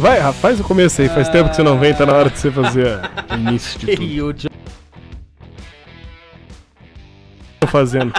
Vai, rapaz, faz o começo aí. Faz tempo que você não vem, tá na hora de você fazer o início de tudo. E o John- Tô fazendo.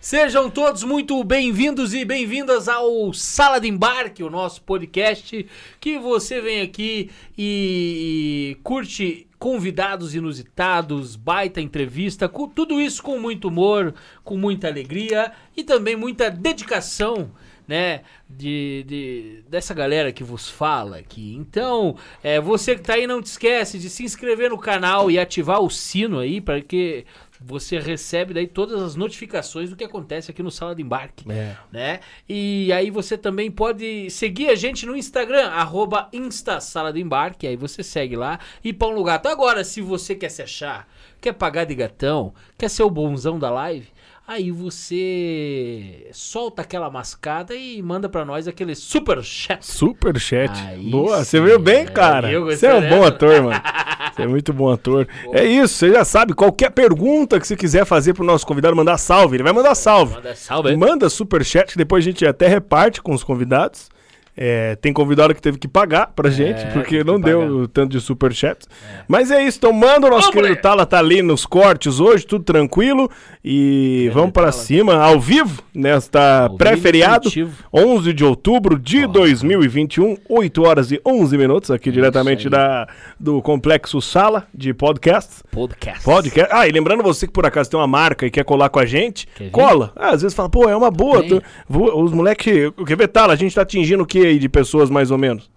Sejam todos muito bem-vindos e bem-vindas ao Sala de Embarque, o nosso podcast que você vem aqui e, e curte convidados inusitados, baita entrevista, com tudo isso com muito humor, com muita alegria e também muita dedicação. Né, de, de- dessa galera que vos fala aqui. Então, é, você que tá aí, não te esquece de se inscrever no canal e ativar o sino aí, para que você recebe daí todas as notificações do que acontece aqui no Sala de Embarque É. né? E aí você também pode seguir a gente no Instagram, arroba Insta Sala de Embarque, aí você segue lá e pão no gato. Agora, se você quer se achar, quer pagar de gatão, quer ser o bonzão da live, aí você solta aquela mascada e manda pra nós aquele super chat. Super chat. Aí Boa, você sim, veio bem, é, cara. eu Você é um gostei, bom né? ator, mano. Você é muito bom ator. É isso, você já sabe. Qualquer pergunta que você quiser fazer pro nosso convidado, mandar salve. Ele vai mandar salve. Manda salve. Manda super chat, que depois a gente até reparte com os convidados. É, tem convidado que teve que pagar pra gente, porque teve não deu pagar. tanto de super chat. Mas é isso, então manda o nosso Vamos, querido. Tala tá ali nos cortes hoje, tudo tranquilo. E vamos pra Tala. cima, ao vivo, nesta pré-feriado. e definitivo. 11 de outubro de 2021, 8 horas e 11 minutos, aqui diretamente aí. da, do Complexo Sala de Podcasts. Podcast. Podcast. Ah, e lembrando você que por acaso tem uma marca e quer colar com a gente, cola. Ah, às vezes fala, pô, é uma boa. Vou- os moleques. Quer ver, Tala? A gente tá atingindo o que aí de pessoas mais ou menos?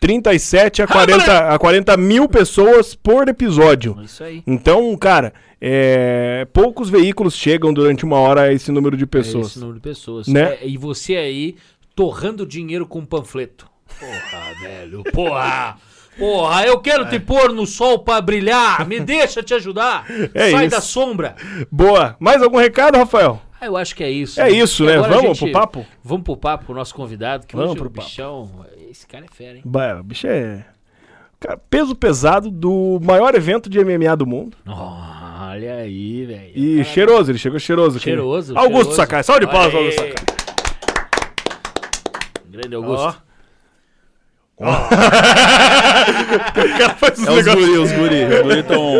37 a 40, a 40 mil pessoas por episódio. Isso aí. Então, cara, é, poucos veículos chegam durante uma hora a esse número de É pessoas. esse número de pessoas. Né? É, e você aí torrando dinheiro com panfleto. Porra, velho. Porra. Porra, eu quero te pôr no sol pra brilhar. Me deixa te ajudar. É Sai isso. da sombra. Boa. Mais algum recado, Rafael? Ah, eu acho que é isso. É isso, né? agora a Vamos gente- pro papo? Vamos pro papo com o nosso convidado, que Vamos hoje pro o papo. bichão... Esse cara é fera, hein? Bah, o bicho é. cara, peso pesado do maior evento de MMA do mundo. Olha aí, velho. E Cara, cheiroso, ele chegou cheiroso aqui. Cheiroso, Augusto cheiroso. Sakai. Salve de palmas, Augusto. Sakai. Grande Augusto. O cara faz os É os negócios. guri, os guri. Os guri tão...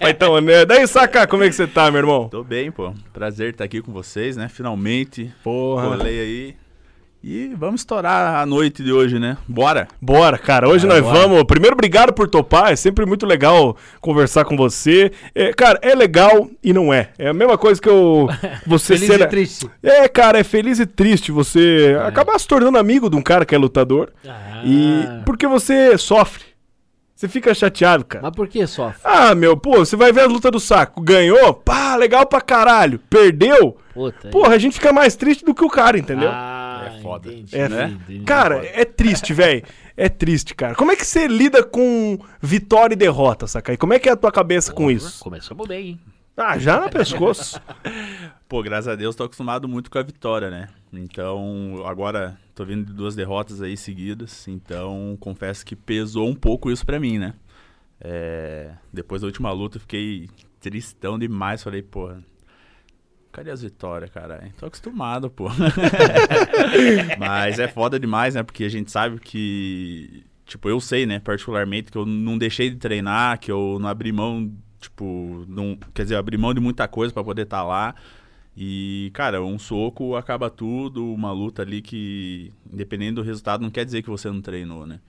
Mas Então, né? Daí, Sakai, como é que você tá, meu irmão? Tô bem, pô. Prazer estar aqui com vocês, né? Finalmente. Porra. Rolei aí. E vamos estourar a noite de hoje, né? Bora! Bora, cara. Hoje Bora, nós bora. vamos. Primeiro, obrigado por topar. É sempre muito legal conversar com você. É, cara, é legal e não é. É a mesma coisa que eu. Você Feliz ser- e triste. É, cara, é feliz e triste você acabar se tornando amigo de um cara que é lutador. Ah, E porque você sofre. Você fica chateado, cara. Mas por que sofre? Ah, meu, pô, você vai ver a luta do saco. Ganhou? Pá, legal pra caralho. Perdeu? Puta. Porra, a gente fica mais triste do que o cara, entendeu? Ah, É foda. entendi, É, né? entendi. Cara, é triste, velho. É triste, cara. Como é que você lida com vitória e derrota, saca? E como é que é a tua cabeça com Porra, isso? Começamos bem, hein? Ah, já no pescoço. Pô, graças a Deus tô acostumado muito com a vitória, né? Então, agora tô vindo de duas derrotas aí seguidas. Então, confesso que pesou um pouco isso pra mim, né? É, Depois da última luta, eu fiquei tristão demais. Falei, porra, cadê as vitórias, caralho? Tô acostumado, pô. Mas é foda demais, né? Porque a gente sabe que. Tipo, eu sei, né? Particularmente, que eu não deixei de treinar, que eu não abri mão, tipo. Não, quer dizer, eu abri mão de muita coisa pra poder estar lá. E, cara, um soco acaba tudo, uma luta ali que, independente do resultado, não quer dizer que você não treinou, né?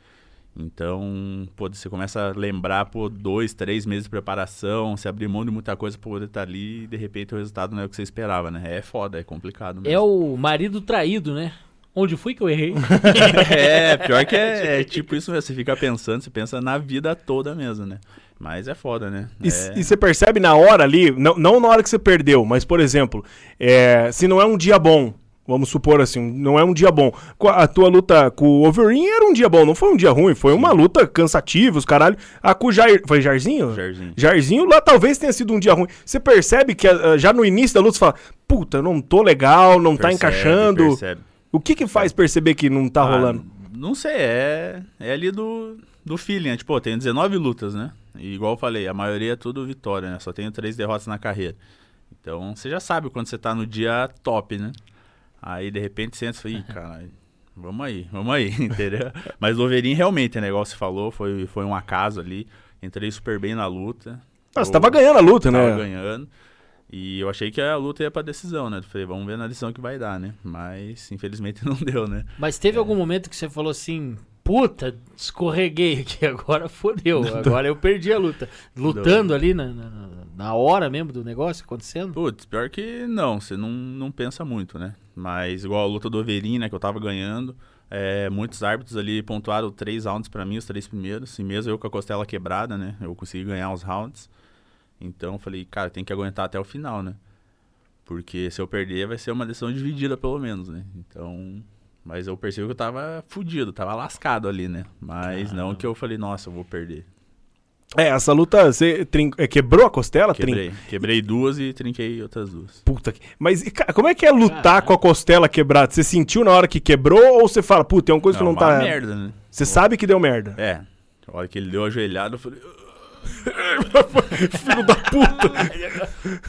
Então, pô, você começa a lembrar, pô, dois, três meses de preparação, você abrir mão de muita coisa pra poder estar ali e de repente o resultado não é o que você esperava, né? É foda, é complicado mesmo. É o marido traído, né? Onde fui que eu errei? É, pior que é, é tipo isso mesmo. Você fica pensando, você pensa na vida toda mesmo, né? Mas é foda, né? E, É, e você percebe na hora ali, não, não na hora que você perdeu, mas, por exemplo, é, se não é um dia bom, Vamos supor assim, não é um dia bom. A tua luta com o Overeem era um dia bom, não foi um dia ruim, foi uma luta cansativa, os caralho. A com o Jair, foi Jairzinho? Jairzinho. Jairzinho lá talvez tenha sido um dia ruim. Você percebe que ah, já no início da luta você fala, puta, eu não tô legal, não tá Percebe, encaixando. percebe. O que que faz perceber que não tá Ah, rolando? Não sei, é, é ali do, do feeling. né? Tipo, tenho 19 lutas, né? E igual eu falei, a maioria é tudo vitória, né? Só tenho três derrotas na carreira. Então, você já sabe quando você tá no dia top, né? Aí, de repente, você entra e fala, ih, caralho, vamos aí, vamos aí, entendeu? Mas o Overeem realmente, né? Igual você falou, foi, foi um acaso ali. Entrei super bem na luta. Ah, você tava ganhando a luta, tava né? ganhando. E eu achei que a luta ia pra decisão, né? Eu falei, vamos ver na decisão que vai dar, né? Mas, infelizmente, não deu, né? Mas teve algum momento que você falou assim, puta, escorreguei aqui, agora fodeu, agora eu perdi a luta. Lutando ali na, na, na hora mesmo do negócio acontecendo? Putz, pior que não, você não, não pensa muito, né? Mas igual a luta do Overin, né, que eu tava ganhando, é, muitos árbitros ali pontuaram três rounds pra mim, os três primeiros, e mesmo eu com a costela quebrada, né, eu consegui ganhar os rounds. Então eu falei, cara, tem que aguentar até o final, né? Porque se eu perder vai ser uma decisão dividida pelo menos, né? Então, mas eu percebi que eu tava fudido, tava lascado ali, né? Mas não que eu falei, nossa, eu vou perder. É, essa luta, você trin- é, quebrou a costela? Trin- Quebrei, quebrei duas e trinquei outras duas. Puta que... Mas e, cara, como é que é lutar com a costela quebrada? Você sentiu na hora que quebrou ou você fala, puta, tem uma coisa que não uma tá... merda, né? Você sabe que deu merda. É. A hora que ele deu a joelhada, eu falei. Filho da puta.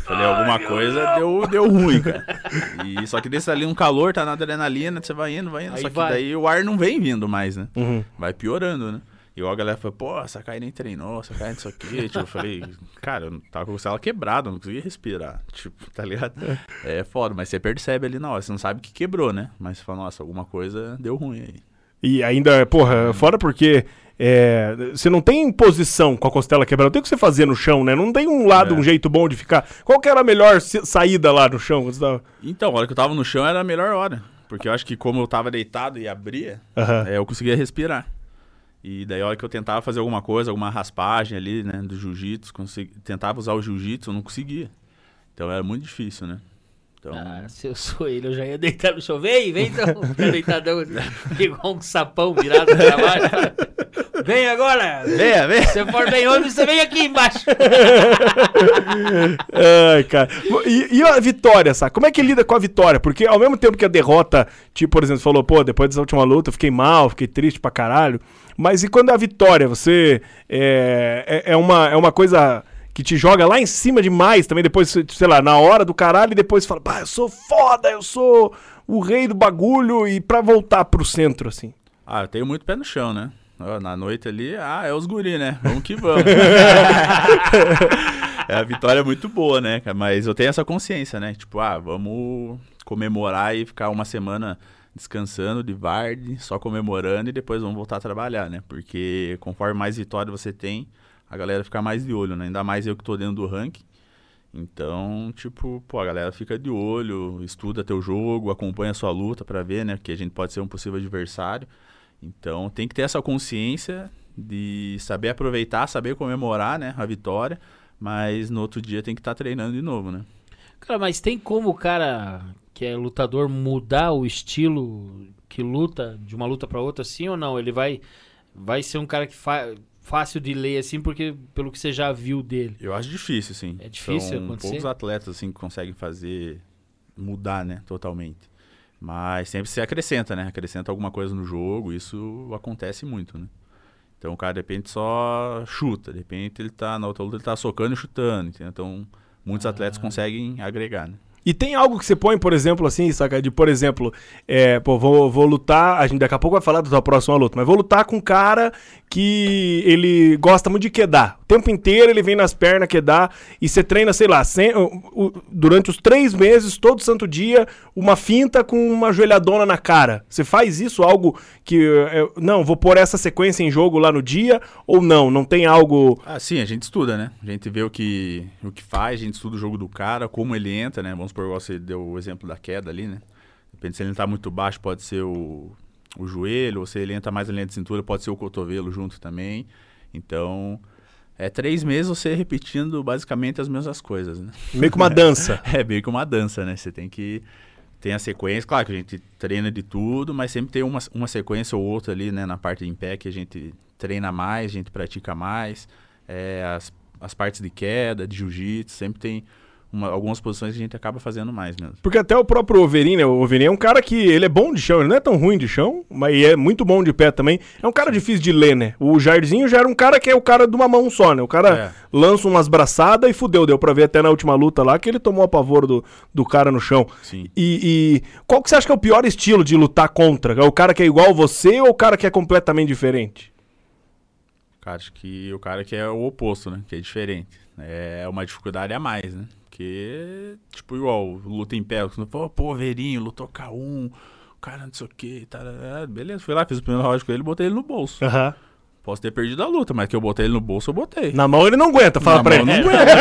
Falei, alguma coisa deu, deu ruim, cara. E, só que desse ali um calor, tá na adrenalina, você vai indo, vai indo. Aí só que vai. daí o ar não vem vindo mais, né? Uhum. Vai piorando, né? E a galera falou, pô, essa cara nem treinou, essa cara isso aqui. Tipo, eu falei, cara, eu tava com a costela quebrada, eu não conseguia respirar. Tipo, tá ligado? É foda, mas você percebe ali na hora, você não sabe que quebrou, né? Mas você fala, nossa, alguma coisa deu ruim aí. E ainda, porra, fora porque é, você não tem posição com a costela quebrada, não tem o que você fazer no chão, né? Não tem um lado, É. um jeito bom de ficar. Qual que era a melhor sa- saída lá no chão? tava- Então, a hora que eu tava no chão era a melhor hora. Porque eu acho que como eu tava deitado e abria, Aham. é, eu conseguia respirar. E daí a hora que eu tentava fazer alguma coisa, alguma raspagem ali, né, do jiu-jitsu, consegui- tentava usar o jiu-jitsu, eu não conseguia. Então era muito difícil, né? Então, Ah, se eu sou ele, eu já ia deitar no chão. Vem, vem então. Fica deitadão assim, igual um sapão virado pra baixo. Vem agora. venha, venha! Se for bem homem, você vem aqui embaixo. Ai, cara. E, e a vitória, sabe? Como é que lida com a vitória? Porque ao mesmo tempo que a derrota, tipo, por exemplo, você falou, pô, depois dessa última luta eu fiquei mal, fiquei triste pra caralho. Mas e quando é a vitória? Você é, é, é uma, é uma coisa que te joga lá em cima demais também, depois, sei lá, na hora do caralho, e depois fala, pá, eu sou foda, eu sou o rei do bagulho, e pra voltar pro centro, assim. Ah, eu tenho muito pé no chão, né? Ó, Na noite ali, ah, é os guri, né? Vamos que vamos. é, a vitória é muito boa, né, cara? Mas eu tenho essa consciência, né? Tipo, ah, vamos comemorar e ficar uma semana descansando de Vard, só comemorando e depois vamos voltar a trabalhar, né? Porque conforme mais vitória você tem, a galera fica mais de olho, né? Ainda mais eu que tô dentro do ranking. Então, tipo, pô, a galera fica de olho, estuda teu jogo, acompanha sua luta pra ver, né? Que a gente pode ser um possível adversário. Então, tem que ter essa consciência de saber aproveitar, saber comemorar, né, a vitória, mas no outro dia tem que estar treinando de novo, né? Cara, mas tem como o cara que é lutador mudar o estilo que luta de uma luta pra outra, sim ou não? Ele vai vai ser um cara que fa fácil de ler assim, porque pelo que você já viu dele. Eu acho difícil, sim. É difícil São acontecer? poucos atletas assim que conseguem fazer mudar, né, totalmente. Mas sempre se acrescenta, né? Acrescenta alguma coisa no jogo, isso acontece muito, né? Então o cara de repente só chuta, de repente ele tá na outra luta ele tá socando e chutando, entendeu? Então muitos atletas Ah. conseguem agregar, né? E tem algo que você põe, por exemplo, assim, saca? De, por exemplo, é, pô, vou, vou lutar. A gente daqui a pouco vai falar da próxima luta, mas vou lutar com um cara que ele gosta muito de quedar. O tempo inteiro ele vem nas pernas quedar e você treina, sei lá, sem- durante os três meses, todo santo dia, uma finta com uma joelhadona na cara. Você faz isso, algo que. é, não, vou pôr essa sequência em jogo lá no dia, ou não? Não tem algo. Ah, sim, a gente estuda, né? A gente vê o que, o que faz, a gente estuda o jogo do cara, como ele entra, né? Vamos supor, igual você deu o exemplo da queda ali, né? Depende se ele tá muito baixo, pode ser o, o joelho, ou se ele entra mais na linha de cintura, pode ser o cotovelo junto também. Então, é três meses você repetindo basicamente as mesmas coisas, né? Meio que uma dança. É meio que uma dança, né? Você tem que tem a sequência, claro que a gente treina de tudo, mas sempre tem uma, uma sequência ou outra ali, né, na parte em pé que a gente treina mais, a gente pratica mais. É, as, as partes de queda, de jiu-jitsu, sempre tem uma, algumas posições que a gente acaba fazendo mais mesmo. Porque até o próprio Overin, né? O Overin é um cara que ele é bom de chão, ele não é tão ruim de chão, mas é muito bom de pé também. É um cara difícil de ler, né? O Jairzinho já era um cara que é o cara de uma mão só, né? O cara é. lança umas braçadas e fudeu. Deu pra ver até na última luta lá que ele tomou a pavor do, do cara no chão. Sim. E, e qual que você acha que é o pior estilo de lutar contra? É o cara que é igual você ou o cara que é completamente diferente? Cara, acho que o cara que é o oposto, né? Que é diferente. É uma dificuldade a mais, né? Porque, tipo, igual, luta em pé, pô, pô, Verinho, lutou K1, o cara não sei o que, tá, beleza, fui lá, fiz o primeiro round com ele e botei ele no bolso. Aham. Uhum. Posso ter perdido a luta, mas que eu botei ele no bolso, eu botei. Na mão ele não aguenta, fala Na pra mão ele. não aguenta.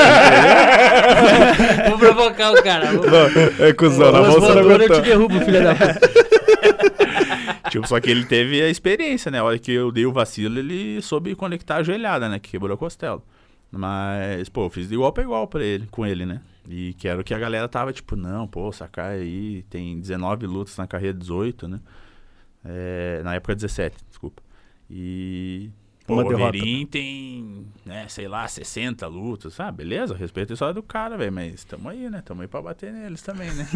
Vou provocar o cara. Vou... Não, é cuzão, na mão você não Agora eu te derrubo, filha da puta. tipo, só que ele teve a experiência, né? A hora que eu dei o vacilo, ele soube conectar a joelhada, né? Que quebrou a costela. Mas, pô, eu fiz de igual pra igual pra ele, com ele, né? E que era o que a galera tava, tipo, não, pô, Sakai aí tem 19 lutas na carreira 18, né? É, na época 17, desculpa. E. Pô, Uma o derrota. Overeem tem, né, sei lá, 60 lutas. Ah, beleza, respeito a história do cara, velho. Mas tamo aí, né? Tamo aí pra bater neles também, né?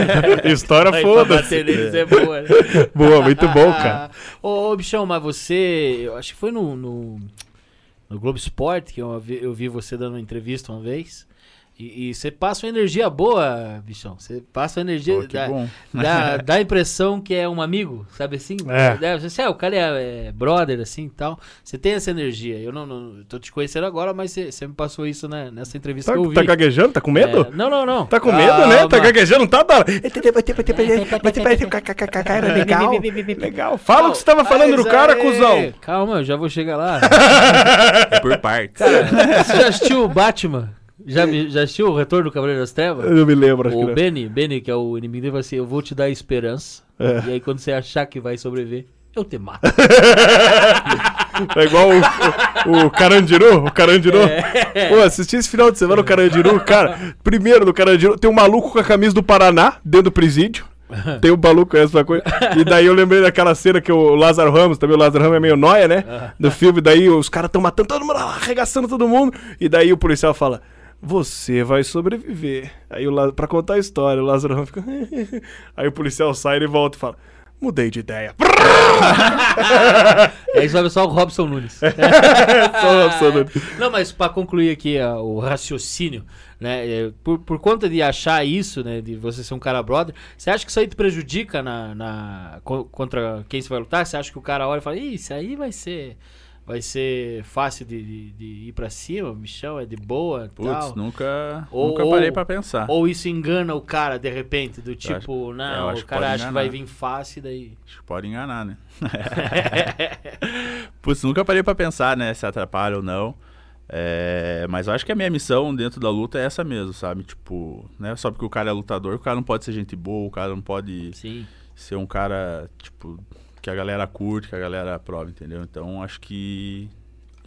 História pra foda-se. bater neles é boa. né? Boa, muito bom, cara. Ô, ô, bichão, mas você. Eu acho que foi no, no, no Globo Esporte que eu vi, eu vi você dando uma entrevista uma vez. E, e você passa uma energia boa, bichão. Você passa uma energia. Pô, que dá, bom. dá, dá a impressão que é um amigo, sabe assim? É. Você, é, o cara é, é brother, assim e tal. Você tem essa energia. Eu não, não tô te conhecendo agora, mas você, me passou isso né, nessa entrevista Tá, que eu vi. tá gaguejando? Tá com medo? É, não, não, não. Tá com medo, né? Tá Calma. gaguejando, não tá? tá? Era legal. Legal. Fala o que você tava falando do cara, cuzão. Calma, eu já vou chegar lá. É por partes. Você já assistiu o Batman? Já, vi- já assistiu o Retorno do Cavaleiro das Trevas? Eu me lembro, acho que O não. Benny, Benny, que é o inimigo dele, fala assim: Eu vou te dar esperança. É. E aí, quando você achar que vai sobreviver, eu te mato. É igual o, o, o Carandiru, o Carandiru. É. Pô, assisti esse final de semana o Carandiru, cara. Primeiro do Carandiru, tem um maluco com a camisa do Paraná dentro do presídio. Tem um maluco essa coisa. E daí eu lembrei daquela cena que o Lázaro Ramos, também o Lázaro Ramos é meio noia, né? Do filme, daí os caras estão matando todo mundo, arregaçando todo mundo. E daí o policial fala: Você vai sobreviver. Aí o pra contar a história, o Lázaro fica. Aí o policial sai e volta e fala: Mudei de ideia. Aí sobe só o Robson Nunes. Só absoluto. Não, mas pra concluir aqui ó, o raciocínio, né? é, Por, por conta de achar isso, né? De você ser um cara brother, você acha que isso aí te prejudica na, na- co- contra quem você vai lutar? Você acha que o cara olha e fala, Ih, isso aí vai ser. Vai ser fácil de, de- de ir pra cima, bichão, é de boa Putz, tal. nunca, Ou- nunca parei pra pensar. Ou isso engana o cara de repente, do tipo, acho- não, o cara acha que vai vir fácil daí. Acho que pode enganar, né? Putz, nunca parei pra pensar, né? Se atrapalha ou não. É, mas eu acho que a minha missão dentro da luta é essa mesmo, sabe? Tipo, né? Só porque o cara é lutador, o cara não pode ser gente boa, o cara não pode Sim. ser um cara, tipo, que a galera curte, que a galera aprova, entendeu? Então acho que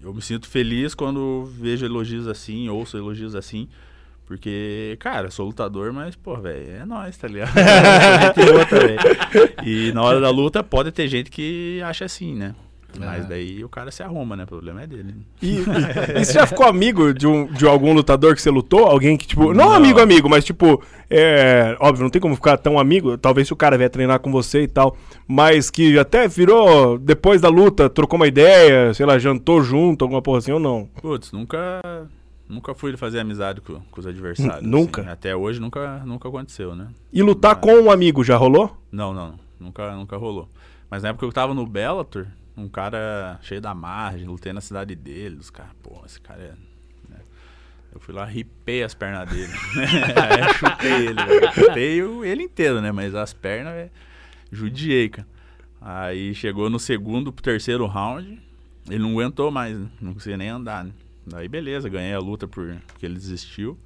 eu me sinto feliz quando vejo elogios assim, ouço elogios assim. Porque, cara, sou lutador, mas, pô, velho, é nóis, tá ligado? Também. E na hora da luta pode ter gente que acha assim, né? Mas É. daí o cara se arruma, né? O problema é dele. E, e- e você já ficou amigo de, um, de algum lutador que você lutou? Alguém que, tipo, não, Não. amigo, amigo, mas tipo, é, óbvio, não tem como ficar tão amigo. Talvez se o cara vier treinar com você e tal, mas que até virou, depois da luta, trocou uma ideia, sei lá, jantou junto, alguma porra assim ou não? Putz, nunca. Nunca fui fazer amizade com, com os adversários. N- nunca? assim. Até hoje nunca, nunca aconteceu, né? E lutar com um amigo já rolou? Não, não, nunca, nunca rolou. Mas na época eu tava no Bellator, um cara cheio da margem, lutei na cidade dele, os caras, pô, esse cara é. né? Eu fui lá, ripei as pernas dele. Aí eu chutei ele, velho. Chutei o- ele inteiro, né? Mas as pernas, velho, judiei, cara. Aí chegou no segundo pro terceiro round, ele não aguentou mais, né? não conseguia nem andar, né? Daí beleza, ganhei a luta por, porque ele desistiu.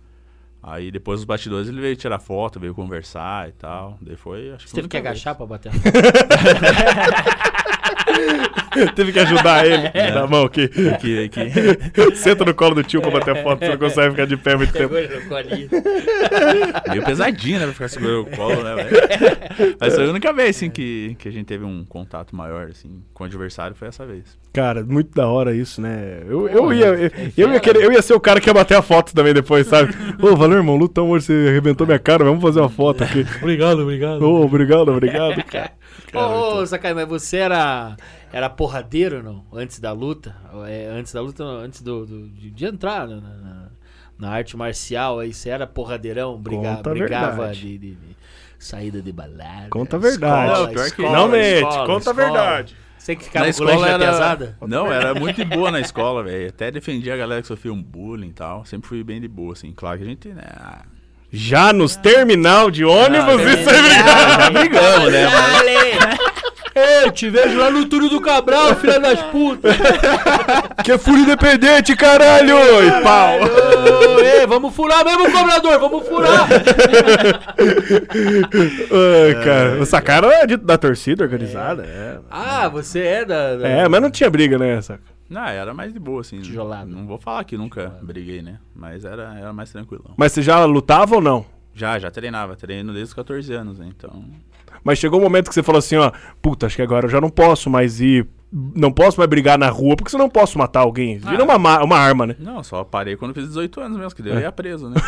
Aí depois dos bastidores ele veio tirar foto, veio conversar e tal. Daí foi, acho Você teve que agachar pra bater. Teve que ajudar ele na mão aqui. Que, que... Senta no colo do tio pra bater foto, você não consegue ficar de pé muito tempo. Pegou ele no colinho. Meio pesadinho, né? Pra ficar segurando o colo, né, velho? Mas foi a única vez, assim, que, que a gente teve um contato maior, assim, com o adversário, foi essa vez. Cara, muito da hora isso, né? Eu, eu, ia, eu, eu ia querer, eu ia ser o cara que ia bater a foto também depois, sabe? Ô, valeu, irmão, lutão hoje, você arrebentou minha cara, vamos fazer uma foto aqui. Obrigado, obrigado. Ô, obrigado, obrigado, cara. Ô, ô, Sakai, mas você era, era porradeiro ou não? Antes da luta? É, antes da luta, não, antes do, do- de, de entrar na, na- na arte marcial, aí você era porradeirão, briga, Conta a brigava de, de- de saída de balada. Conta a verdade. Não, pior que- Não mente, escola, conta a escola. verdade. Você que ficava na escola da era... pesada? Não, era muito de boa na escola, velho. Até defendia a galera que sofria um bullying e tal. Sempre fui bem de boa, assim. Claro que a gente, né... ah, Já nos terminal de ônibus, Ah, isso é verdade. Já brigamos, né? Ei, te vejo lá no túnel do Cabral, filha das putas. Que é furo independente, caralho! E pau! Ei, vamos furar mesmo, cobrador, vamos furar. Ai, cara, o Sakara é de- da torcida organizada, é. Ah, você é da... da- É, mas não tinha briga, né, Saka? Não, era mais de boa, assim. Tijolada. Não vou falar que nunca briguei, né? Mas era, era mais tranquilão. Mas você já lutava ou não? Já, já treinava. Treino desde os 14 anos, né? Então... Mas chegou um momento que você falou assim, ó, puta, acho que agora eu já não posso mais ir, não posso mais brigar na rua, porque senão eu não posso matar alguém. Vira Ah. uma, ma- uma arma, né? Não, só parei quando fiz 18 anos mesmo, que daí eu ia preso, né?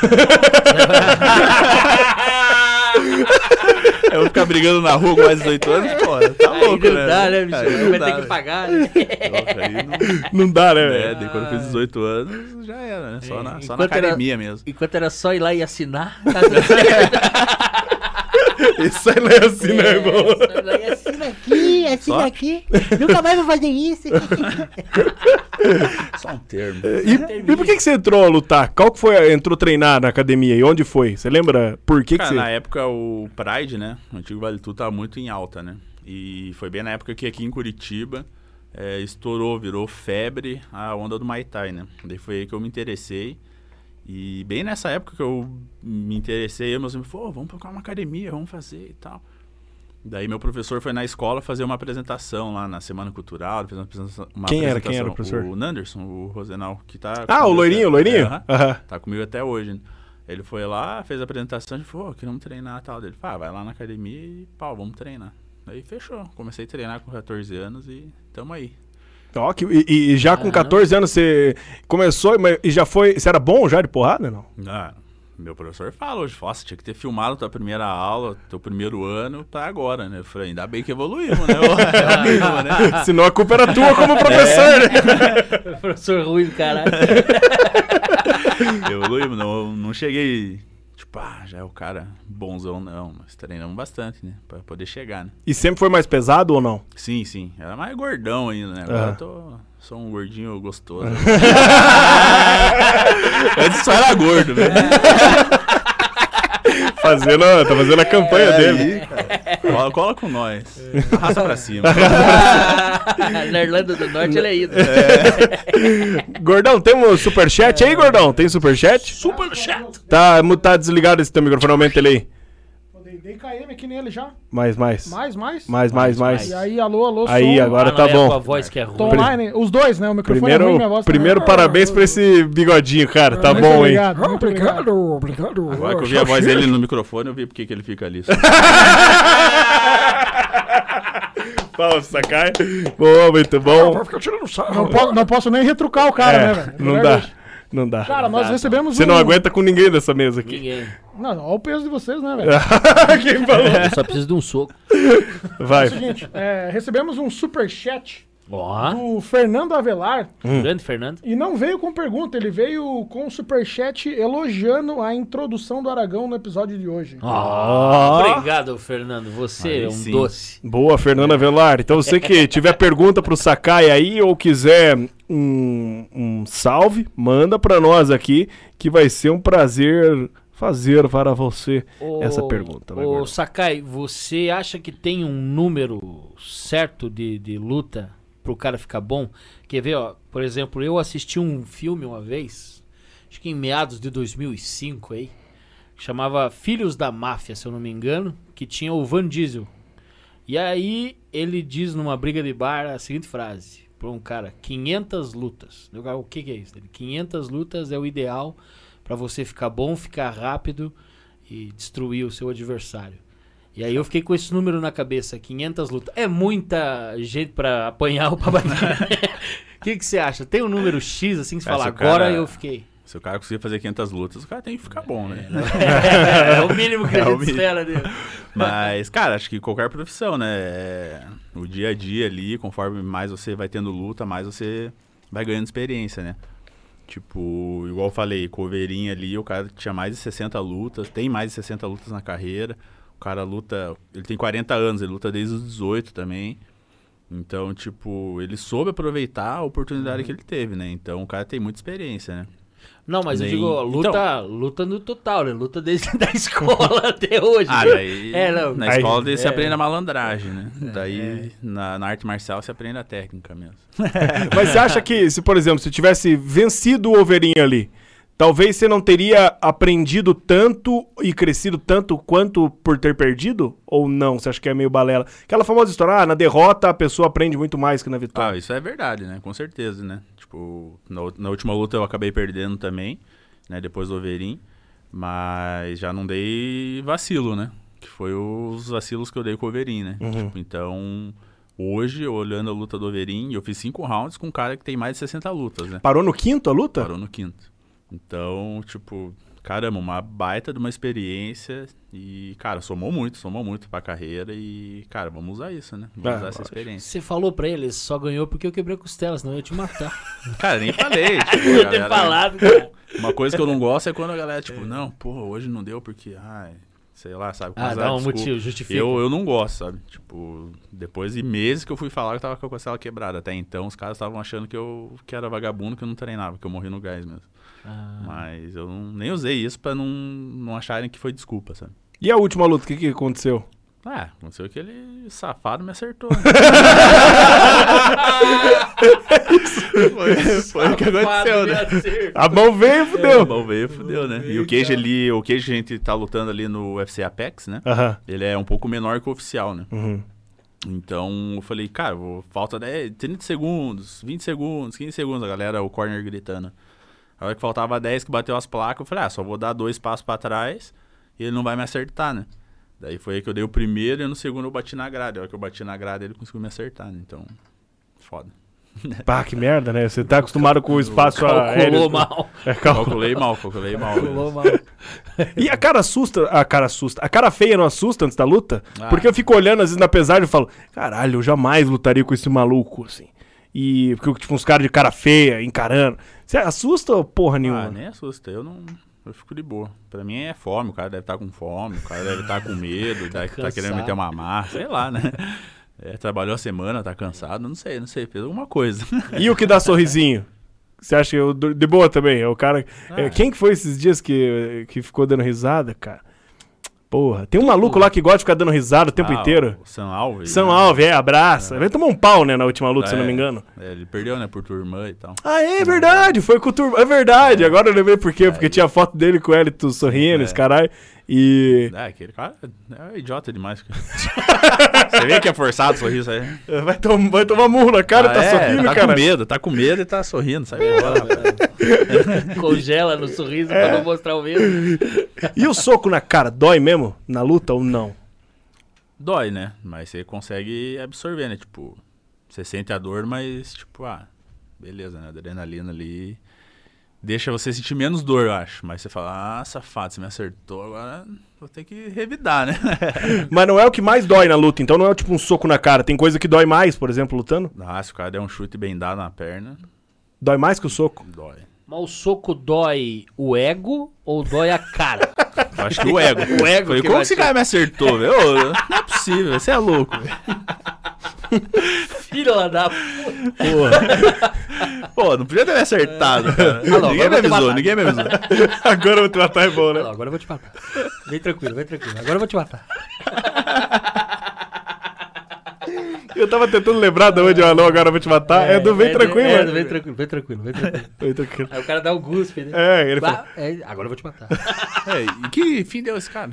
eu vou ficar brigando na rua com mais 18 anos, pô, tá Aí louco, não né? dá, né, bicho? Aí Vai não ter dá, que né? pagar, né? Aí não- Não dá, né? É, daí quando eu fiz 18 anos, já era, né? Só na, só na Enquanto era- academia mesmo. Enquanto era só ir lá e assinar, tá tudo certo. Isso aí não é assim, né, irmão? Só ir lá e assinar. Assina aqui, assina Só? aqui. Nunca mais vou fazer isso. Só um termo. E, e por que, que você entrou a lutar? Qual que foi, a- entrou treinar na academia e onde foi? Você lembra por que, que Cara, você... na época o Pride, né? O antigo Vale Tudo tava muito em alta, né? E foi bem na época que aqui em Curitiba é, estourou, virou febre a onda do Muay Thai, né? Daí foi aí que eu me interessei. E bem nessa época que eu me interessei, meus amigos falaram, "Pô, vamos procurar uma academia, vamos fazer e tal. Daí meu professor foi na escola fazer uma apresentação lá na Semana Cultural, fez uma apresentação. uma Quem era? Quem era o apresentação. professor? O Nanderson, o Rosenal, que tá... Ah, o loirinho, até- o loirinho? É, aham. Aham. Tá comigo até hoje. Ele foi lá, fez a apresentação e falou, "Ô, queremos treinar e tal. Ele falou, ah, vai lá na academia e pau, vamos treinar. Daí fechou. Comecei a treinar com 14 anos e tamo aí. Ó, que- e, e já com Caramba. 14 anos você começou mas- e já foi... Você era bom já de porrada, não? Ah, meu professor fala hoje, nossa, tinha que ter filmado tua primeira aula, teu primeiro ano pra agora, né? Eu falei, ainda bem que evoluímos, né? É o mínimo, né? Senão a culpa era tua como professor, né? Professor ruim do caralho. Evoluímos, não, não cheguei, ah, já é o cara bonzão, não. Mas treinamos bastante, né? Pra poder chegar, né? E sempre foi mais pesado ou não? Sim, sim. Era mais gordão ainda, né? Agora Ah. eu tô. Sou um gordinho gostoso. Antes só era gordo, né? Fazendo, tá fazendo a campanha dele. Cola, cola com nós. Arrasta pra cima. Na Irlanda do Norte ele é ido. Gordão, temos superchat aí, Gordão? Tem superchat? Super chato. Tá, tá desligado esse teu microfone, aumenta ele aí. Dei, dei KM aqui nele já. Mais, mais. Mais, mais. Mais, mais, mais. E aí, alô, alô, Aí, som. agora Ah, tá não, é com a bom. voz que é ruim. Tô online. Os dois, né? O microfone é Primeiro, ruim, minha voz primeiro também. parabéns pra esse bigodinho, cara. Tá Muito bom, hein? obrigado, muito obrigado. obrigado. Agora que eu vi a voz dele no microfone, eu vi porque que ele fica ali. Palmas, Sakai. Boa, muito bom. Vai ficar tirando sarro. Não, po- não posso nem retrucar o cara, né, É, velho? não É dá. Não dá. Cara, nós recebemos Você um... não aguenta com ninguém dessa mesa aqui. Ninguém. Não, olha o peso de vocês, né, velho? Quem falou? Eu só preciso de um soco. Vai. É o seguinte, é, recebemos um superchat do Fernando Avelar grande Fernando. e não veio com pergunta, ele veio com um superchat elogiando a introdução do Aragão no episódio de hoje. Obrigado, Fernando. Você Aí é um sim. doce. Boa, Fernanda Velar. Então você que tiver pergunta pro Sakai aí ou quiser um, um salve, manda pra nós aqui que vai ser um prazer fazer para você essa Ô, pergunta. Vai, Ô. Sakai, você acha que tem um número certo de, de luta pro cara ficar bom? Quer ver, ó? Por exemplo, eu assisti um filme uma vez, acho que em meados de 2005 aí, chamava Filhos da Máfia, se eu não me engano, que tinha o Van Diesel. E aí ele diz numa briga de bar a seguinte frase para um cara: 500 lutas. Eu, "Ah, O que, que é isso? Ele, 500 lutas é o ideal para você ficar bom, ficar rápido e destruir o seu adversário. E aí eu fiquei com esse número na cabeça, 500 lutas. É muita gente pra apanhar ou pra bater. O que, que você acha? Tem um número X assim que você É, fala, o agora cara- eu fiquei. Se o cara conseguir fazer 500 lutas, o cara tem que ficar bom, né? É, o mínimo que a É o gente espera dele. Mas, cara, acho que qualquer profissão, né? É, O dia a dia ali, conforme mais você vai tendo luta, mais você vai ganhando experiência, né? Tipo, igual eu falei, Coveirinha ali, o cara tinha mais de 60 lutas, tem mais de 60 lutas na carreira. O cara luta, ele tem 40 anos, ele luta desde os 18 também. Então, tipo, ele soube aproveitar a oportunidade que ele teve, né? Então, o cara tem muita experiência, né? Não, mas eu Nem- digo, luta, Então- luta no total, né? Luta desde a escola até hoje. Ah, daí É, não. na Aí- escola daí você é. aprende a malandragem, né? Daí na, na arte marcial você aprende a técnica mesmo. Mas você acha que, se por exemplo, se tivesse vencido o Overinho ali, talvez você não teria aprendido tanto e crescido tanto quanto por ter perdido? Ou não? Você acha que é meio balela? Aquela famosa história, ah, na derrota a pessoa aprende muito mais que na Ah, vitória. isso é verdade, né? Com certeza, né? Tipo, na, na última luta eu acabei perdendo também, né? Depois do Overin. Mas já não dei vacilo, né? Que foi os vacilos que eu dei com o Overin, né? Uhum. Tipo, então, hoje, olhando a luta do Overin, eu fiz cinco rounds com um cara que tem mais de 60 lutas, né? Parou no quinto a luta? Parou no quinto. Então, tipo, caramba, uma baita de uma experiência e, cara, somou muito, somou muito pra carreira e, cara, vamos usar isso, né? Vamos Ah, usar essa experiência. Você falou pra ele, só ganhou porque eu quebrei a costela, senão eu ia te matar. Cara, nem falei. Tipo, Podia ter galera- falado, cara. Uma coisa que eu não gosto é quando a galera, tipo, não, porra, hoje não deu porque, ai, sei lá, sabe? Ah, dá um desculpa. motivo, justifica. Eu, eu não gosto, sabe? Tipo, depois de meses que eu fui falar que eu tava com a costela quebrada. Até então, os caras estavam achando que eu que era vagabundo, que eu não treinava, que eu morri no gás mesmo. Ah, Mas eu não- nem usei isso pra não, não acharem que foi desculpa, sabe? E a última luta, o que, que aconteceu? Ah, aconteceu que ele safado me acertou. né? foi, foi o que aconteceu, né? A mão veio e É, fudeu. bom, veio, fudeu, né? E o Cage ali, o Cage a gente tá lutando ali no UFC Apex, né? Ele é um pouco menor que o oficial, né? Uhum. Então eu falei, cara, vou, falta 10, 30 segundos, 20 segundos, 15 segundos, a galera, o corner gritando. A hora que faltava 10 que bateu as placas, eu falei, ah, só vou dar dois passos pra trás e ele não vai me acertar, né? Daí foi aí que eu dei o primeiro e no segundo eu bati na grade. A hora que eu bati na grade ele conseguiu me acertar, né? Então, foda. Pá, que merda, né? Você tá acostumado com o espaço aéreo. Calculou mal. É, calculou. Calculei mal, calculei mal. Calculou mesmo. mal. E a cara assusta, a cara assusta. A cara feia não assusta antes da luta? Ah. Porque eu fico olhando às vezes na pesagem e falo, caralho, eu jamais lutaria com esse maluco, assim. E porque, tipo, uns caras de cara feia, encarando. Você assusta ou porra nenhuma? Ah, nem assusta, eu não. Eu fico de boa. Pra mim é fome, o cara deve estar com fome, o cara deve estar com medo, deve estar querendo cansado. meter uma marra, sei lá, né? É, trabalhou a semana, tá cansado, não sei, não sei, fez alguma coisa. E o que dá sorrisinho? Você acha que eu de boa também? É o cara. é, quem que foi esses dias que, que ficou dando risada, cara? Porra, tem um maluco lá que gosta de ficar dando risada o tempo Ah, inteiro. O São Alves. São né? Alves, é, abraça. Vai tomar um pau, né, na última luta, se eu não É, me engano. é, ele perdeu, né, por tua irmã e tal. Ah, é verdade, foi com o turma. É verdade, agora eu lembrei por quê. Porque tinha foto dele com o Elito sorrindo, É. esse caralho. E. É, aquele cara é idiota demais. cara. Você vê que é forçado o sorriso aí. Vai, tom vai tomar murro na cara, Ah, tá é, sorrindo, tá cara. com medo, tá com medo e tá sorrindo, sabe? Congela no sorriso É. pra não mostrar o medo. E o soco na cara, dói mesmo? Na luta ou não? Dói, né? Mas você consegue absorver, né? Tipo, você sente a dor, mas, tipo, ah, beleza, né? Adrenalina ali. Deixa você sentir menos dor, eu acho. Mas você fala, ah, safado, você me acertou, agora vou ter que revidar, né? Mas não é o que mais dói na luta, então não é tipo um soco na cara. Tem coisa que dói mais, por exemplo, lutando? ah, se o cara der um chute bem dado na perna, Dói mais que o soco. dói. Mas o soco dói o ego ou dói a cara? Eu acho que o ego. O ego Falei, que como esse cara me acertou, velho? Não é possível, você é louco, velho. Filha da Pô, não podia ter me acertado, cara. Alô, ninguém me avisou, ninguém me avisou. Agora eu vou te matar, é bom, né? Não, agora eu vou te matar. Vem tranquilo, vem tranquilo. Agora eu vou te matar. Eu tava tentando lembrar de onde eu alô, agora eu vou te matar. É, do Vem Tranquilo, É, né? do vem tranquilo, vem tranquilo, vem tranquilo. Vem Tranquilo. Aí o cara dá o guspe, né? É, ele falou. Bah, é, agora eu vou te matar. É, e que fim deu esse cara?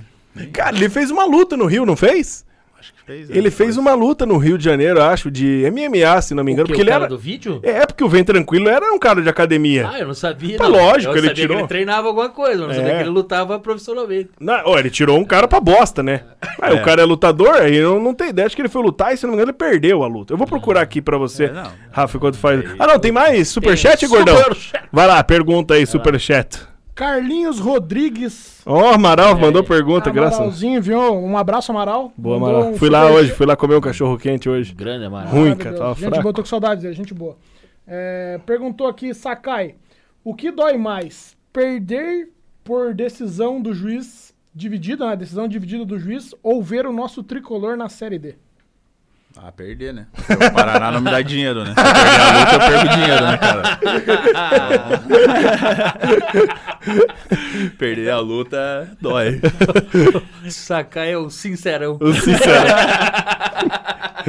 Cara, ele fez uma luta no Rio, não fez? Acho que fez. né? Ele fez uma luta no Rio de Janeiro, acho, de MMA, se não me engano. O quê, Porque o ele cara era. do vídeo? É, porque o Vem Tranquilo era um cara de academia. Ah, eu não sabia. Tá não. lógico, eu ele sabia tirou. que ele treinava alguma coisa, mas não sabia É. que ele lutava profissionalmente. Não, ó, ele tirou um cara pra bosta, né? Aí É. o cara é lutador, aí eu não tenho ideia. Acho que ele foi lutar e, se não me engano, ele perdeu a luta. Eu vou procurar aqui pra você, É, não. Rafa, enquanto faz. Ah, não, tem mais superchat, Tem gordão? superchat. Vai lá, pergunta aí, superchat. Carlinhos Rodrigues. Ó, Amaral É. mandou pergunta, graças. Amaralzinho, viu? Um abraço, Amaral. Boa, Mandou Amaral. um Fui lá hoje, fui lá comer um cachorro quente hoje. Grande, Amaral. Ruim, cara, tava Gente fraco. boa, tô com saudades dele, gente boa. É, perguntou aqui, Sakai, o que dói mais? Perder por decisão do juiz dividida, né? Decisão dividida do juiz, ou ver o nosso tricolor na Série D? Ah, perder, né? O Paraná não me dá dinheiro, né? Se eu perder a luta, eu perco dinheiro, né, cara? perder a luta dói. Sacar é o sincerão. O sincero.